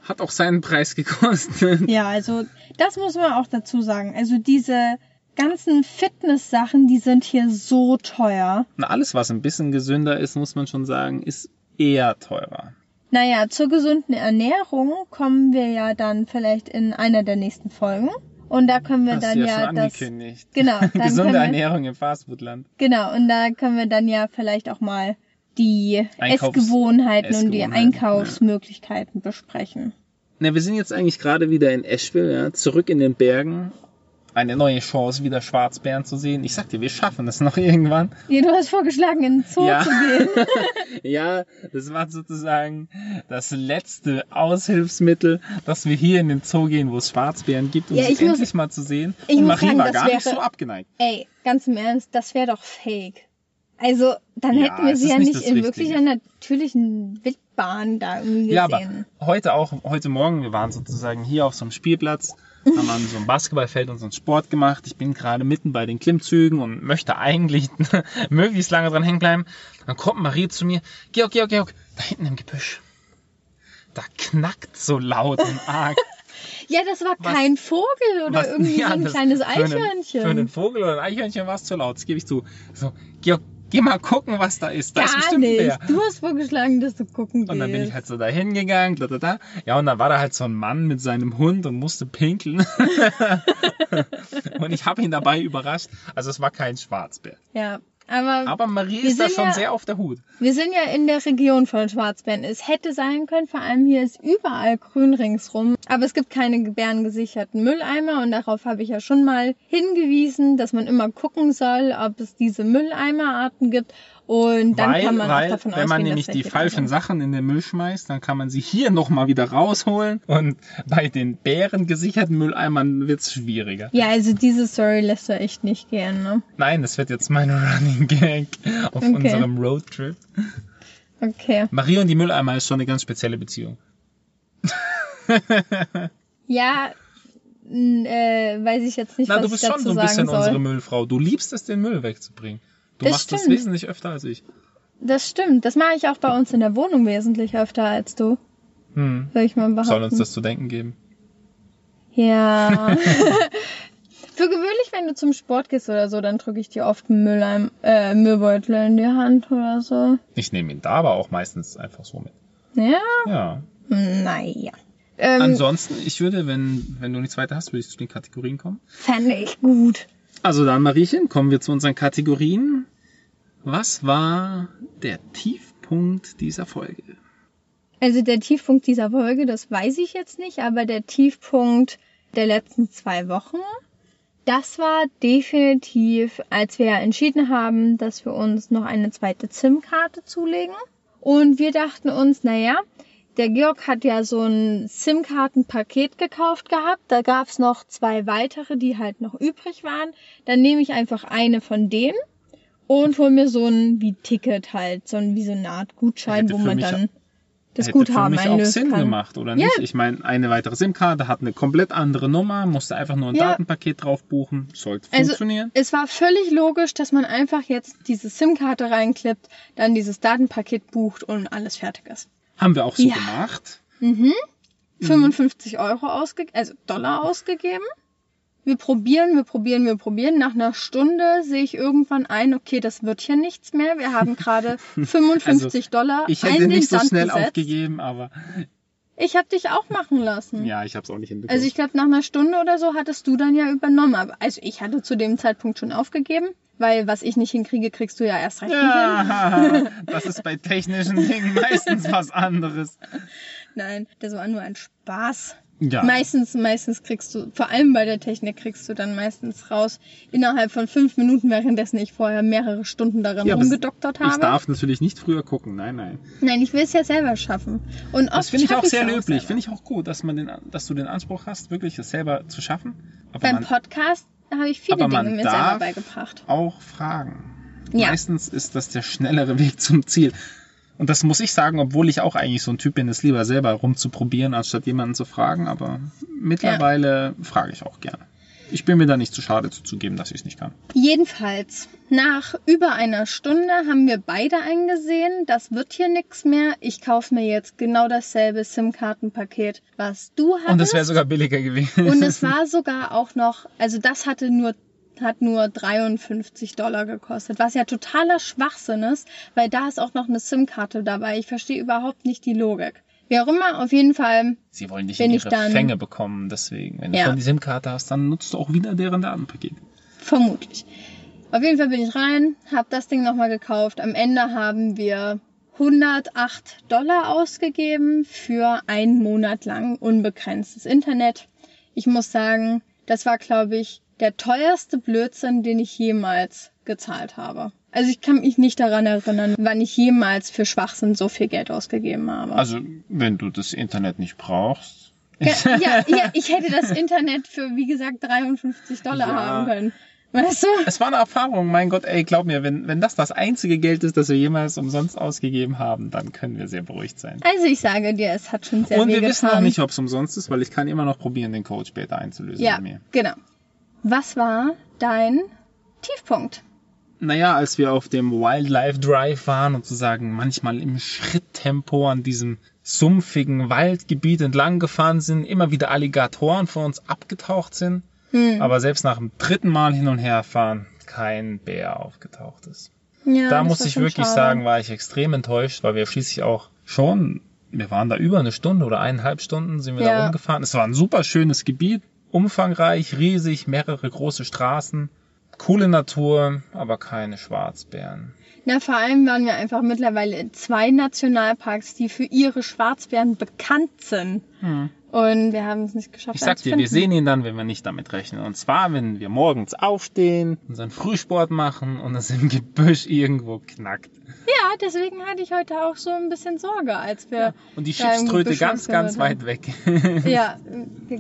hat auch seinen Preis gekostet. Ja, also das muss man auch dazu sagen. Also diese ganzen Fitness-Sachen, die sind hier so teuer. Und alles, was ein bisschen gesünder ist, muss man schon sagen, ist eher teurer. Naja, zur gesunden Ernährung kommen wir ja dann vielleicht in einer der nächsten Folgen. Und da können wir Hast dann du ja, ja schon das. angekündigt. Genau, *laughs* Gesunde wir, Ernährung im Fastfoodland. Genau, und da können wir dann ja vielleicht auch mal die Einkaufs- Essgewohnheiten und die Essgewohnheiten, Einkaufsmöglichkeiten besprechen. Na, wir sind jetzt eigentlich gerade wieder in Asheville, ja, zurück in den Bergen. Eine neue Chance, wieder Schwarzbären zu sehen. Ich sag dir, wir schaffen das noch *laughs* irgendwann. Ja, du hast vorgeschlagen, in den Zoo Ja. zu gehen. *laughs* Ja, das war sozusagen das letzte Aushilfsmittel, dass wir hier in den Zoo gehen, wo es Schwarzbären gibt, um Ja, sie endlich mal zu sehen. ich Und Marie sagen, war gar nicht wäre- so abgeneigt. Ey, ganz im Ernst, das wäre doch fake. Also, dann Ja, hätten wir sie ja nicht nicht in Richtige. wirklich einer natürlichen Wildbahn da irgendwie Ja, aber gesehen. heute auch, heute Morgen, wir waren sozusagen hier auf so einem Spielplatz, haben an so einem Basketballfeld unseren Sport gemacht. Ich bin gerade mitten bei den Klimmzügen und möchte eigentlich *laughs* möglichst lange dran hängen bleiben. Dann kommt Marie zu mir, Georg, Georg, Georg, da hinten im Gebüsch. Da knackt so laut und arg. *laughs* Ja, das war Was- kein Vogel oder Was- irgendwie ja, so ein kleines für einen- Eichhörnchen. Für einen Vogel oder ein Eichhörnchen war es zu laut, das gebe ich zu. So, Georg, geh mal gucken, was da ist. Da ist Gar bestimmt ein nicht. Bär. Du hast vorgeschlagen, dass du gucken gehst. Und dann bin ich halt so da hingegangen, da, da, da. Ja, und dann war da halt so ein Mann mit seinem Hund und musste pinkeln. *laughs* und ich habe ihn dabei überrascht. Also es war kein Schwarzbär. Ja, aber, Aber Marie ist da schon ja- sehr auf der Hut. wir sind ja in der Region von Schwarzbären. Es hätte sein können, vor allem hier ist überall grün ringsrum. Aber es gibt keine gebärengesicherten Mülleimer und darauf habe ich ja schon mal hingewiesen, dass man immer gucken soll, ob es diese Mülleimerarten gibt. Und dann weil, kann man weil davon wenn man nämlich die falschen. Sachen in den Müll schmeißt, dann kann man sie hier nochmal wieder rausholen. Und bei den bärengesicherten Mülleimern wird's schwieriger. Ja, also diese Story lässt du echt nicht gern, ne? Nein, das wird jetzt mein *laughs* Running Gag auf Okay. unserem Roadtrip. Okay. Marie und die Mülleimer ist schon eine ganz spezielle Beziehung. *laughs* Ja, äh, weiß ich jetzt nicht, Na, was du bist ich schon dazu so ein sagen bisschen soll. unsere Müllfrau. Du liebst es, den Müll wegzubringen. Du Das machst das stimmt. wesentlich öfter als ich. Das stimmt. Das mache ich auch bei uns in der Wohnung wesentlich öfter als du, Hm. würde ich mal behaupten. Soll uns das zu denken geben. Ja. *laughs* Für gewöhnlich, wenn du zum Sport gehst oder so, dann drücke ich dir oft einen Mülleim, äh, Müllbeutel in die Hand oder so. Ich nehme ihn da aber auch meistens einfach so mit. Ja? Ja. Naja. Ähm, Ansonsten, ich würde, wenn, wenn du nichts weiter hast, würde ich zu den Kategorien kommen. Fände ich gut. Also dann, Mariechen, kommen wir zu unseren Kategorien. Was war der Tiefpunkt dieser Folge? Also der Tiefpunkt dieser Folge, das weiß ich jetzt nicht, aber der Tiefpunkt der letzten zwei Wochen, das war definitiv, als wir entschieden haben, dass wir uns noch eine zweite SIM-Karte zulegen. Und wir dachten uns, naja, der Georg hat ja so ein SIM-Karten-Paket gekauft gehabt. Da gab's noch zwei weitere, die halt noch übrig waren. Dann nehme ich einfach eine von denen und hol mir so ein wie Ticket halt, so ein wie so eine Art Gutschein, wo man dann das Hätte Guthaben für mich auch Sinn kann. gemacht, oder Ja. nicht? Ich meine, eine weitere SIM-Karte hat eine komplett andere Nummer, musste einfach nur ein Ja. Datenpaket drauf buchen, sollte Also- funktionieren. Es war völlig logisch, dass man einfach jetzt diese SIM-Karte reinklippt, dann dieses Datenpaket bucht und alles fertig ist. Haben wir auch so Ja. gemacht. Mhm. 55 Euro ausgegeben, also Dollar ausgegeben. Wir probieren, wir probieren, wir probieren. Nach einer Stunde sehe ich irgendwann ein, okay, das wird hier nichts mehr. Wir haben gerade *laughs* 55 Dollar Also, Ich in hätte nicht so Sand schnell gesetzt. aufgegeben, aber Ich habe dich auch machen lassen. ja, ich habe es auch nicht hinbekommen. Also ich glaube, nach einer Stunde oder so hattest du dann ja übernommen. Aber also ich hatte zu dem Zeitpunkt schon aufgegeben, weil was ich nicht hinkriege, kriegst du ja erst recht nicht hin. ja, *laughs* das ist bei technischen Dingen meistens was anderes. Nein, das war nur ein Spaß. Ja. Meistens, meistens kriegst du, vor allem bei der Technik kriegst du dann meistens raus, innerhalb von fünf Minuten, währenddessen ich vorher mehrere Stunden darin Ja, rumgedoktert Ich habe. darf natürlich nicht früher gucken. Nein, nein. Nein, ich will es ja selber schaffen. Und oft Das finde ich auch sehr löblich. Finde ich auch gut, dass man den, dass du den Anspruch hast, wirklich es selber zu schaffen. Aber Beim man Podcast habe ich viele Dinge mir selber beigebracht. auch fragen. Ja. Meistens ist das der schnellere Weg zum Ziel. Und das muss ich sagen, obwohl ich auch eigentlich so ein Typ bin, es lieber selber rumzuprobieren, anstatt jemanden zu fragen. Aber mittlerweile frage ich auch gerne. Ich bin mir da nicht zu schade zuzugeben, dass ich es nicht kann. Jedenfalls, nach über einer Stunde haben wir beide eingesehen, das wird hier nichts mehr. Ich kaufe mir jetzt genau dasselbe SIM-Kartenpaket, was du hattest. Und es wäre sogar billiger gewesen. Und es war sogar auch noch, also das hatte nur hat nur 53 Dollar gekostet, was ja totaler Schwachsinn ist, weil da ist auch noch eine SIM-Karte dabei. Ich verstehe überhaupt nicht die Logik. Wie auch immer, auf jeden Fall, Sie wollen dich in ich ihre dann- Fänge bekommen, deswegen. Wenn du Ja. schon die SIM-Karte hast, dann nutzt du auch wieder deren Datenpaket. vermutlich. Auf jeden Fall bin ich rein, habe das Ding nochmal gekauft. Am Ende haben wir 108 Dollar ausgegeben für einen Monat lang unbegrenztes Internet. Ich muss sagen, das war, glaube ich, der teuerste Blödsinn, den ich jemals gezahlt habe. Also ich kann mich nicht daran erinnern, wann ich jemals für Schwachsinn so viel Geld ausgegeben habe. Also, wenn du das Internet nicht brauchst. ja, ja, *laughs* ja, ich hätte das Internet für, wie gesagt, 53 Dollar Ja. haben können. Weißt du? Es war eine Erfahrung, mein Gott, ey, glaub mir, wenn, wenn das das einzige Geld ist, das wir jemals umsonst ausgegeben haben, dann können wir sehr beruhigt sein. Also ich sage dir, es hat schon sehr Und wir wehgetan. wissen auch nicht, ob es umsonst ist, weil ich kann immer noch probieren, den Code später einzulösen Ja, bei mir. genau. Was war dein Tiefpunkt? Naja, als wir auf dem Wildlife Drive waren und sozusagen manchmal im Schritttempo an diesem sumpfigen Waldgebiet entlang gefahren sind, immer wieder Alligatoren vor uns abgetaucht sind, Hm. aber selbst nach dem dritten Mal hin und her fahren kein Bär aufgetaucht ist. Ja, da muss ich wirklich schade. sagen, war ich extrem enttäuscht, weil wir schließlich auch schon, wir waren da über eine Stunde oder eineinhalb Stunden sind wir da Ja. rumgefahren. Es war ein super schönes Gebiet, umfangreich, riesig, mehrere große Straßen, coole Natur, aber keine Schwarzbären. Na, vor allem waren wir einfach mittlerweile in zwei Nationalparks, die für ihre Schwarzbären bekannt sind. Und wir haben es nicht geschafft. Ich sag dir, wir sehen ihn dann, wenn wir nicht damit rechnen. Und zwar, wenn wir morgens aufstehen, unseren Frühsport machen und es im Gebüsch irgendwo knackt. Ja, deswegen hatte ich heute auch so ein bisschen Sorge, als wir. Und die Schiffströte ganz, ganz weit weg. *laughs* Ja,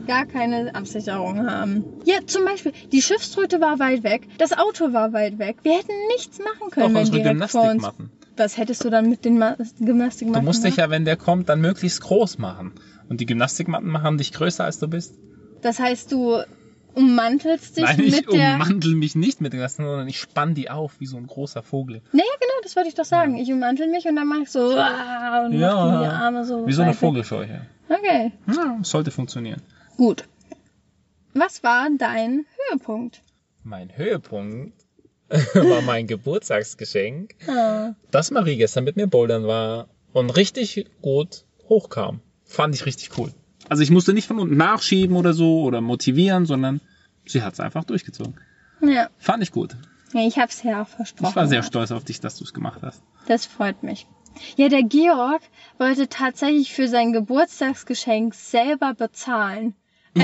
gar keine Absicherung haben. Ja, zum Beispiel, die Schiffströte war weit weg, das Auto war weit weg. Wir hätten nichts machen können, Auch wenn unsere direkt vor uns. Gymnastikmatten. Was hättest du dann mit den Ma Du Gymnastikmatten musst dich ja, wenn der kommt, dann möglichst groß machen. Und die Gymnastikmatten machen dich größer, als du bist. Das heißt, du ummantelst dich Nein, ich mit der. ummantel mich nicht mit Gymnastik, sondern ich spann die auf wie so ein großer Vogel. Naja, genau, das wollte ich doch sagen. Ich ummantel mich und dann mache ich so "Uah", und Ja. mach die Arme so. Wie so eine. Vogelscheuche. Okay, Ja, sollte funktionieren. gut. Was war dein Höhepunkt? Mein Höhepunkt *laughs* war mein Geburtstagsgeschenk, Ah, dass Marie gestern mit mir bouldern war und richtig gut hochkam. Fand ich richtig cool. Also ich musste nicht von unten nachschieben oder so oder motivieren, sondern sie hat es einfach durchgezogen. Ja. Fand ich gut. ja ich habe es ja auch versprochen. Ich war sehr stolz auf dich, dass du es gemacht hast. Das freut mich. Ja, der Georg wollte tatsächlich für sein Geburtstagsgeschenk selber bezahlen. *laughs*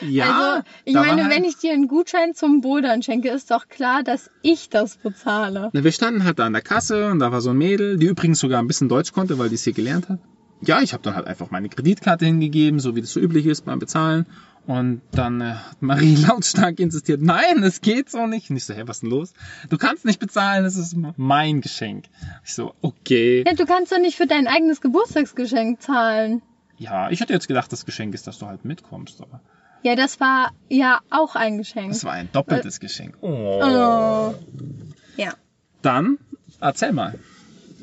Ja, also, ich meine, halt- wenn ich dir einen Gutschein zum Bouldern schenke, ist doch klar, dass ich das bezahle. Na, wir standen halt da an der Kasse und da war so ein Mädel, die übrigens sogar ein bisschen Deutsch konnte, weil die es hier gelernt hat. Ja, ich habe dann halt einfach meine Kreditkarte hingegeben, so wie das so üblich ist beim Bezahlen. Und dann äh, hat Marie *laughs* lautstark insistiert, nein, es geht so nicht. Und ich so, hä, was ist denn los? Du kannst nicht bezahlen, es ist mein Geschenk. Ich so, okay. Ja, du kannst doch nicht für dein eigenes Geburtstagsgeschenk zahlen. Ja, ich hätte jetzt gedacht, das Geschenk ist, dass du halt mitkommst, aber Ja, das war ja auch ein Geschenk. es war ein doppeltes Geschenk. Oh. Oh. Ja. Dann erzähl mal,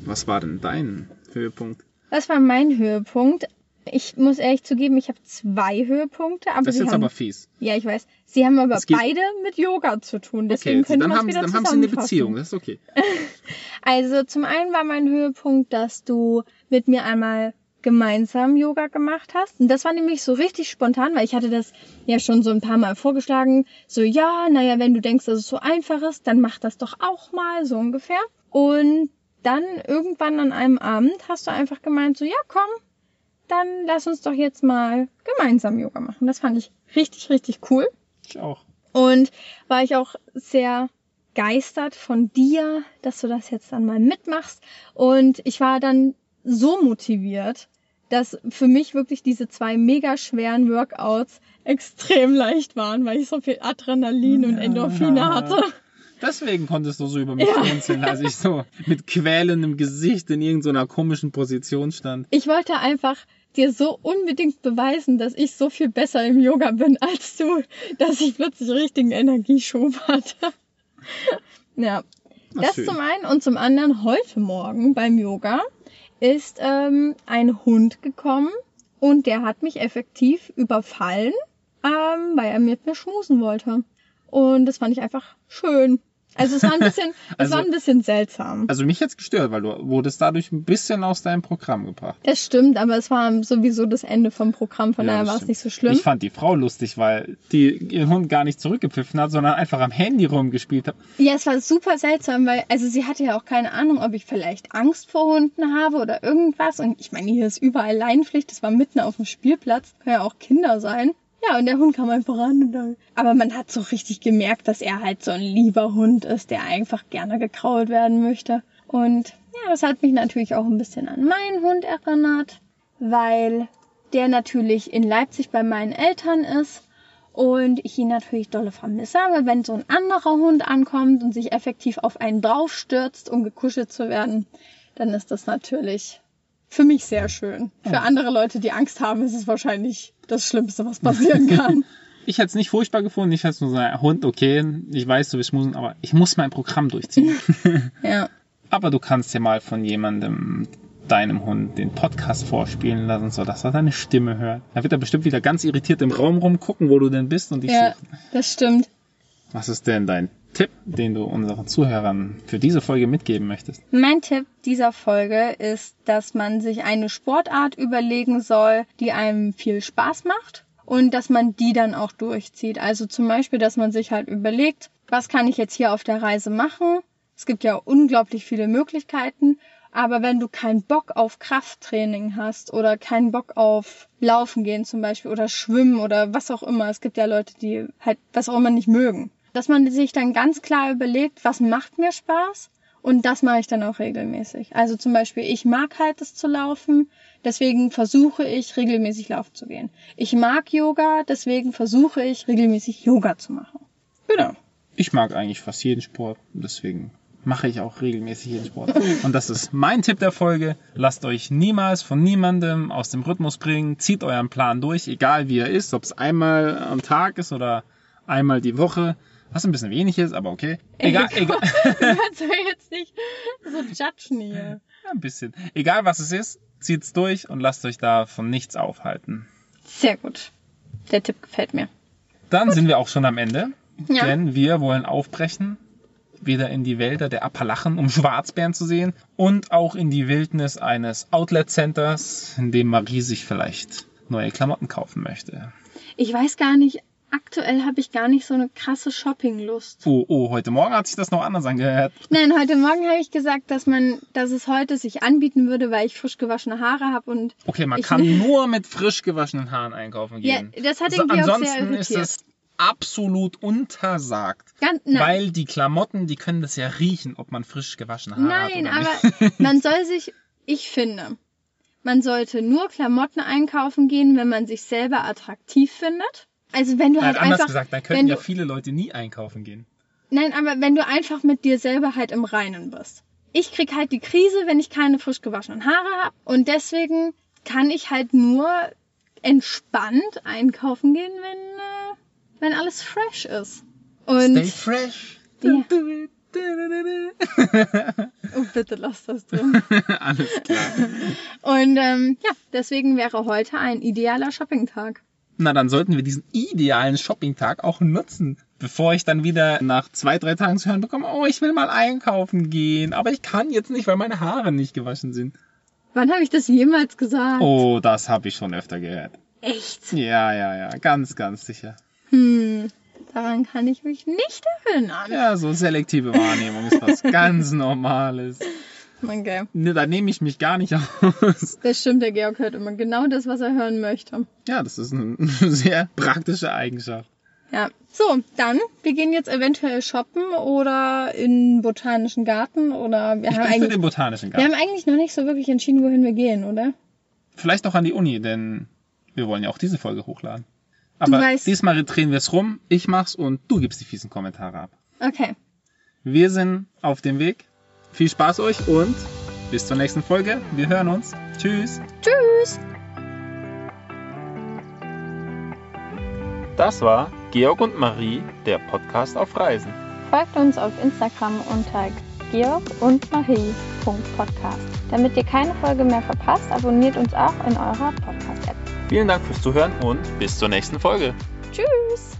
was war denn dein Höhepunkt? Das war mein Höhepunkt. Ich muss ehrlich zugeben, ich habe zwei Höhepunkte, aber Das ist jetzt haben, aber fies. ja, ich weiß, sie haben aber beide mit Yoga zu tun. Deswegen Okay, können dann, wir haben, wieder dann haben sie eine. Beziehung, das ist okay. *laughs* Also zum einen war mein Höhepunkt, dass du mit mir einmal gemeinsam Yoga gemacht hast. Und das war nämlich so richtig spontan, weil ich hatte das ja schon so ein paar Mal vorgeschlagen. So, ja, naja, wenn du denkst, dass es so einfach ist, dann mach das doch auch mal, so ungefähr. Und dann irgendwann an einem Abend hast du einfach gemeint, so, ja, komm, dann lass uns doch jetzt mal gemeinsam Yoga machen. Das fand ich richtig, richtig cool. Ich auch. Und war ich auch sehr geistert von dir, dass du das jetzt dann mal mitmachst. Und ich war dann so motiviert, dass für mich wirklich diese zwei mega schweren Workouts extrem leicht waren, weil ich so viel Adrenalin und Endorphine hatte. Deswegen konntest du so über mich schmunzeln, als ich so mit quälendem Gesicht in irgendeiner komischen Position stand. Ich wollte einfach dir so unbedingt beweisen, dass ich so viel besser im Yoga bin als du, dass ich plötzlich richtigen Energieschub hatte. *laughs* ja, Na, das schön. zum einen und zum anderen heute Morgen beim Yoga ist ähm, ein Hund gekommen und der hat mich effektiv überfallen, ähm, weil er mit mir schmusen wollte. Und das fand ich einfach schön. Also es war ein bisschen, *laughs* es Also- war ein bisschen seltsam. Also mich jetzt gestört, weil du wurdest dadurch ein bisschen aus deinem Programm gebracht. Das stimmt, aber es war sowieso das Ende vom Programm, von Ja, daher war es nicht so schlimm. Ich fand die Frau lustig, weil die ihren Hund gar nicht zurückgepfiffen hat, sondern einfach am Handy rumgespielt hat. Ja, es war super seltsam, weil, also sie hatte ja auch keine Ahnung, ob ich vielleicht Angst vor Hunden habe oder irgendwas. Und ich meine, hier ist überall Leinpflicht, das war mitten auf dem Spielplatz, können ja auch Kinder sein. Ja, und der Hund kam einfach ran. Und dann, aber man hat so richtig gemerkt, dass er halt so ein lieber Hund ist, der einfach gerne gekrault werden möchte. Und ja, das hat mich natürlich auch ein bisschen an meinen Hund erinnert, weil der natürlich in Leipzig bei meinen Eltern ist und ich ihn natürlich dolle vermisse. Aber wenn so ein anderer Hund ankommt und sich effektiv auf einen draufstürzt, um gekuschelt zu werden, dann ist das natürlich für mich sehr schön. Für andere Leute, die Angst haben, ist es wahrscheinlich das Schlimmste, was passieren *laughs* kann. Ich hätte es nicht furchtbar gefunden. Ich hätte es nur so, Hund, okay, ich weiß, du willst schmusen, aber ich muss mein Programm durchziehen. *laughs* ja. aber du kannst ja mal von jemandem deinem Hund den Podcast vorspielen lassen, sodass er deine Stimme hört. Da wird er bestimmt wieder ganz irritiert im Raum rumgucken, wo du denn bist und dich Ja, suchen. das stimmt. Was ist denn dein Tipp, den du unseren Zuhörern für diese Folge mitgeben möchtest? Mein Tipp dieser Folge ist, dass man sich eine Sportart überlegen soll, die einem viel Spaß macht und dass man die dann auch durchzieht. Also zum Beispiel, dass man sich halt überlegt, was kann ich jetzt hier auf der Reise machen? Es gibt ja unglaublich viele Möglichkeiten. Aber wenn du keinen Bock auf Krafttraining hast oder keinen Bock auf Laufen gehen zum Beispiel oder Schwimmen oder was auch immer, es gibt ja Leute, die halt was auch immer nicht mögen, dass man sich dann ganz klar überlegt, was macht mir Spaß und das mache ich dann auch regelmäßig. Also zum Beispiel, ich mag halt es zu laufen, deswegen versuche ich regelmäßig laufen zu gehen. Ich mag Yoga, deswegen versuche ich regelmäßig Yoga zu machen. Genau. Ich mag eigentlich fast jeden Sport, deswegen mache ich auch regelmäßig jeden Sport. *laughs* Und das ist mein Tipp der Folge. Lasst euch niemals von niemandem aus dem Rhythmus bringen. Zieht euren Plan durch, egal wie er ist, ob es einmal am Tag ist oder einmal die Woche. Was ein bisschen wenig ist, aber okay. Egal, egal. Du kannst mir jetzt nicht so judgen hier. Ja, ein bisschen. Egal was es ist, zieht's durch und lasst euch da von nichts aufhalten. Sehr gut. Der Tipp gefällt mir. Dann sind wir auch schon am Ende, Ja. denn wir wollen aufbrechen, wieder in die Wälder der Appalachen, um Schwarzbären zu sehen und auch in die Wildnis eines Outlet Centers, in dem Marie sich vielleicht neue Klamotten kaufen möchte. Ich weiß gar nicht, aktuell habe ich gar nicht so eine krasse Shoppinglust. Oh, oh, heute Morgen hat sich das noch anders angehört. Nein, heute Morgen habe ich gesagt, dass man, dass es heute sich anbieten würde, weil ich frisch gewaschene Haare habe und Okay, man kann *laughs* nur mit frisch gewaschenen Haaren einkaufen ja, gehen. das hat So, irgendwie auch sehr ansonsten ist irritiert. es absolut untersagt. Ganz, nein, Weil die Klamotten, die können das ja riechen, ob man frisch gewaschene Haare hat nein, aber man *laughs* soll sich, ich finde, man sollte nur Klamotten einkaufen gehen, wenn man sich selber attraktiv findet. Also wenn du Nein, halt anders einfach, gesagt, wenn könnten ja du- viele Leute nie einkaufen gehen. nein, aber wenn du einfach mit dir selber halt im Reinen bist. Ich krieg halt die Krise, wenn ich keine frisch gewaschenen Haare habe und deswegen kann ich halt nur entspannt einkaufen gehen, wenn äh, wenn alles fresh ist. Und Stay fresh. Ja. Oh, bitte lass das *laughs* drin. Alles klar. Und ähm, ja, deswegen wäre heute ein idealer Shoppingtag. Na, dann sollten wir diesen idealen Shoppingtag auch nutzen. Bevor ich dann wieder nach zwei, drei Tagen zu hören bekomme, oh, ich will mal einkaufen gehen, aber ich kann jetzt nicht, weil meine Haare nicht gewaschen sind. Wann habe ich das jemals gesagt? Oh, das habe ich schon öfter gehört. Echt? Ja, ja, ja, ganz, ganz sicher. Hm, daran kann ich mich nicht erinnern. Ja, so selektive Wahrnehmung ist was *laughs* ganz Normales. Okay. Ne, da nehme ich mich gar nicht aus. Das stimmt, der Georg hört immer genau das, was er hören möchte. Ja, das ist eine *laughs* sehr praktische Eigenschaft. Ja. So, dann, wir gehen jetzt eventuell shoppen oder in den Botanischen Garten oder wir Ich haben bin für eigentlich. den botanischen Wir Garten. haben eigentlich noch nicht so wirklich entschieden, wohin wir gehen, oder? Vielleicht auch an die Uni, denn wir wollen ja auch diese Folge hochladen. Aber weißt- diesmal drehen wir es rum, ich mach's und du gibst die fiesen Kommentare ab. Okay. Wir sind auf dem Weg. Viel Spaß euch und bis zur nächsten Folge. Wir hören uns. Tschüss. Tschüss. Das war Georg und Marie, der Podcast auf Reisen. Folgt uns auf Instagram unter georg und marie.podcast. Damit ihr keine Folge mehr verpasst, abonniert uns auch in eurer Podcast-App. Vielen Dank fürs Zuhören und bis zur nächsten Folge. Tschüss.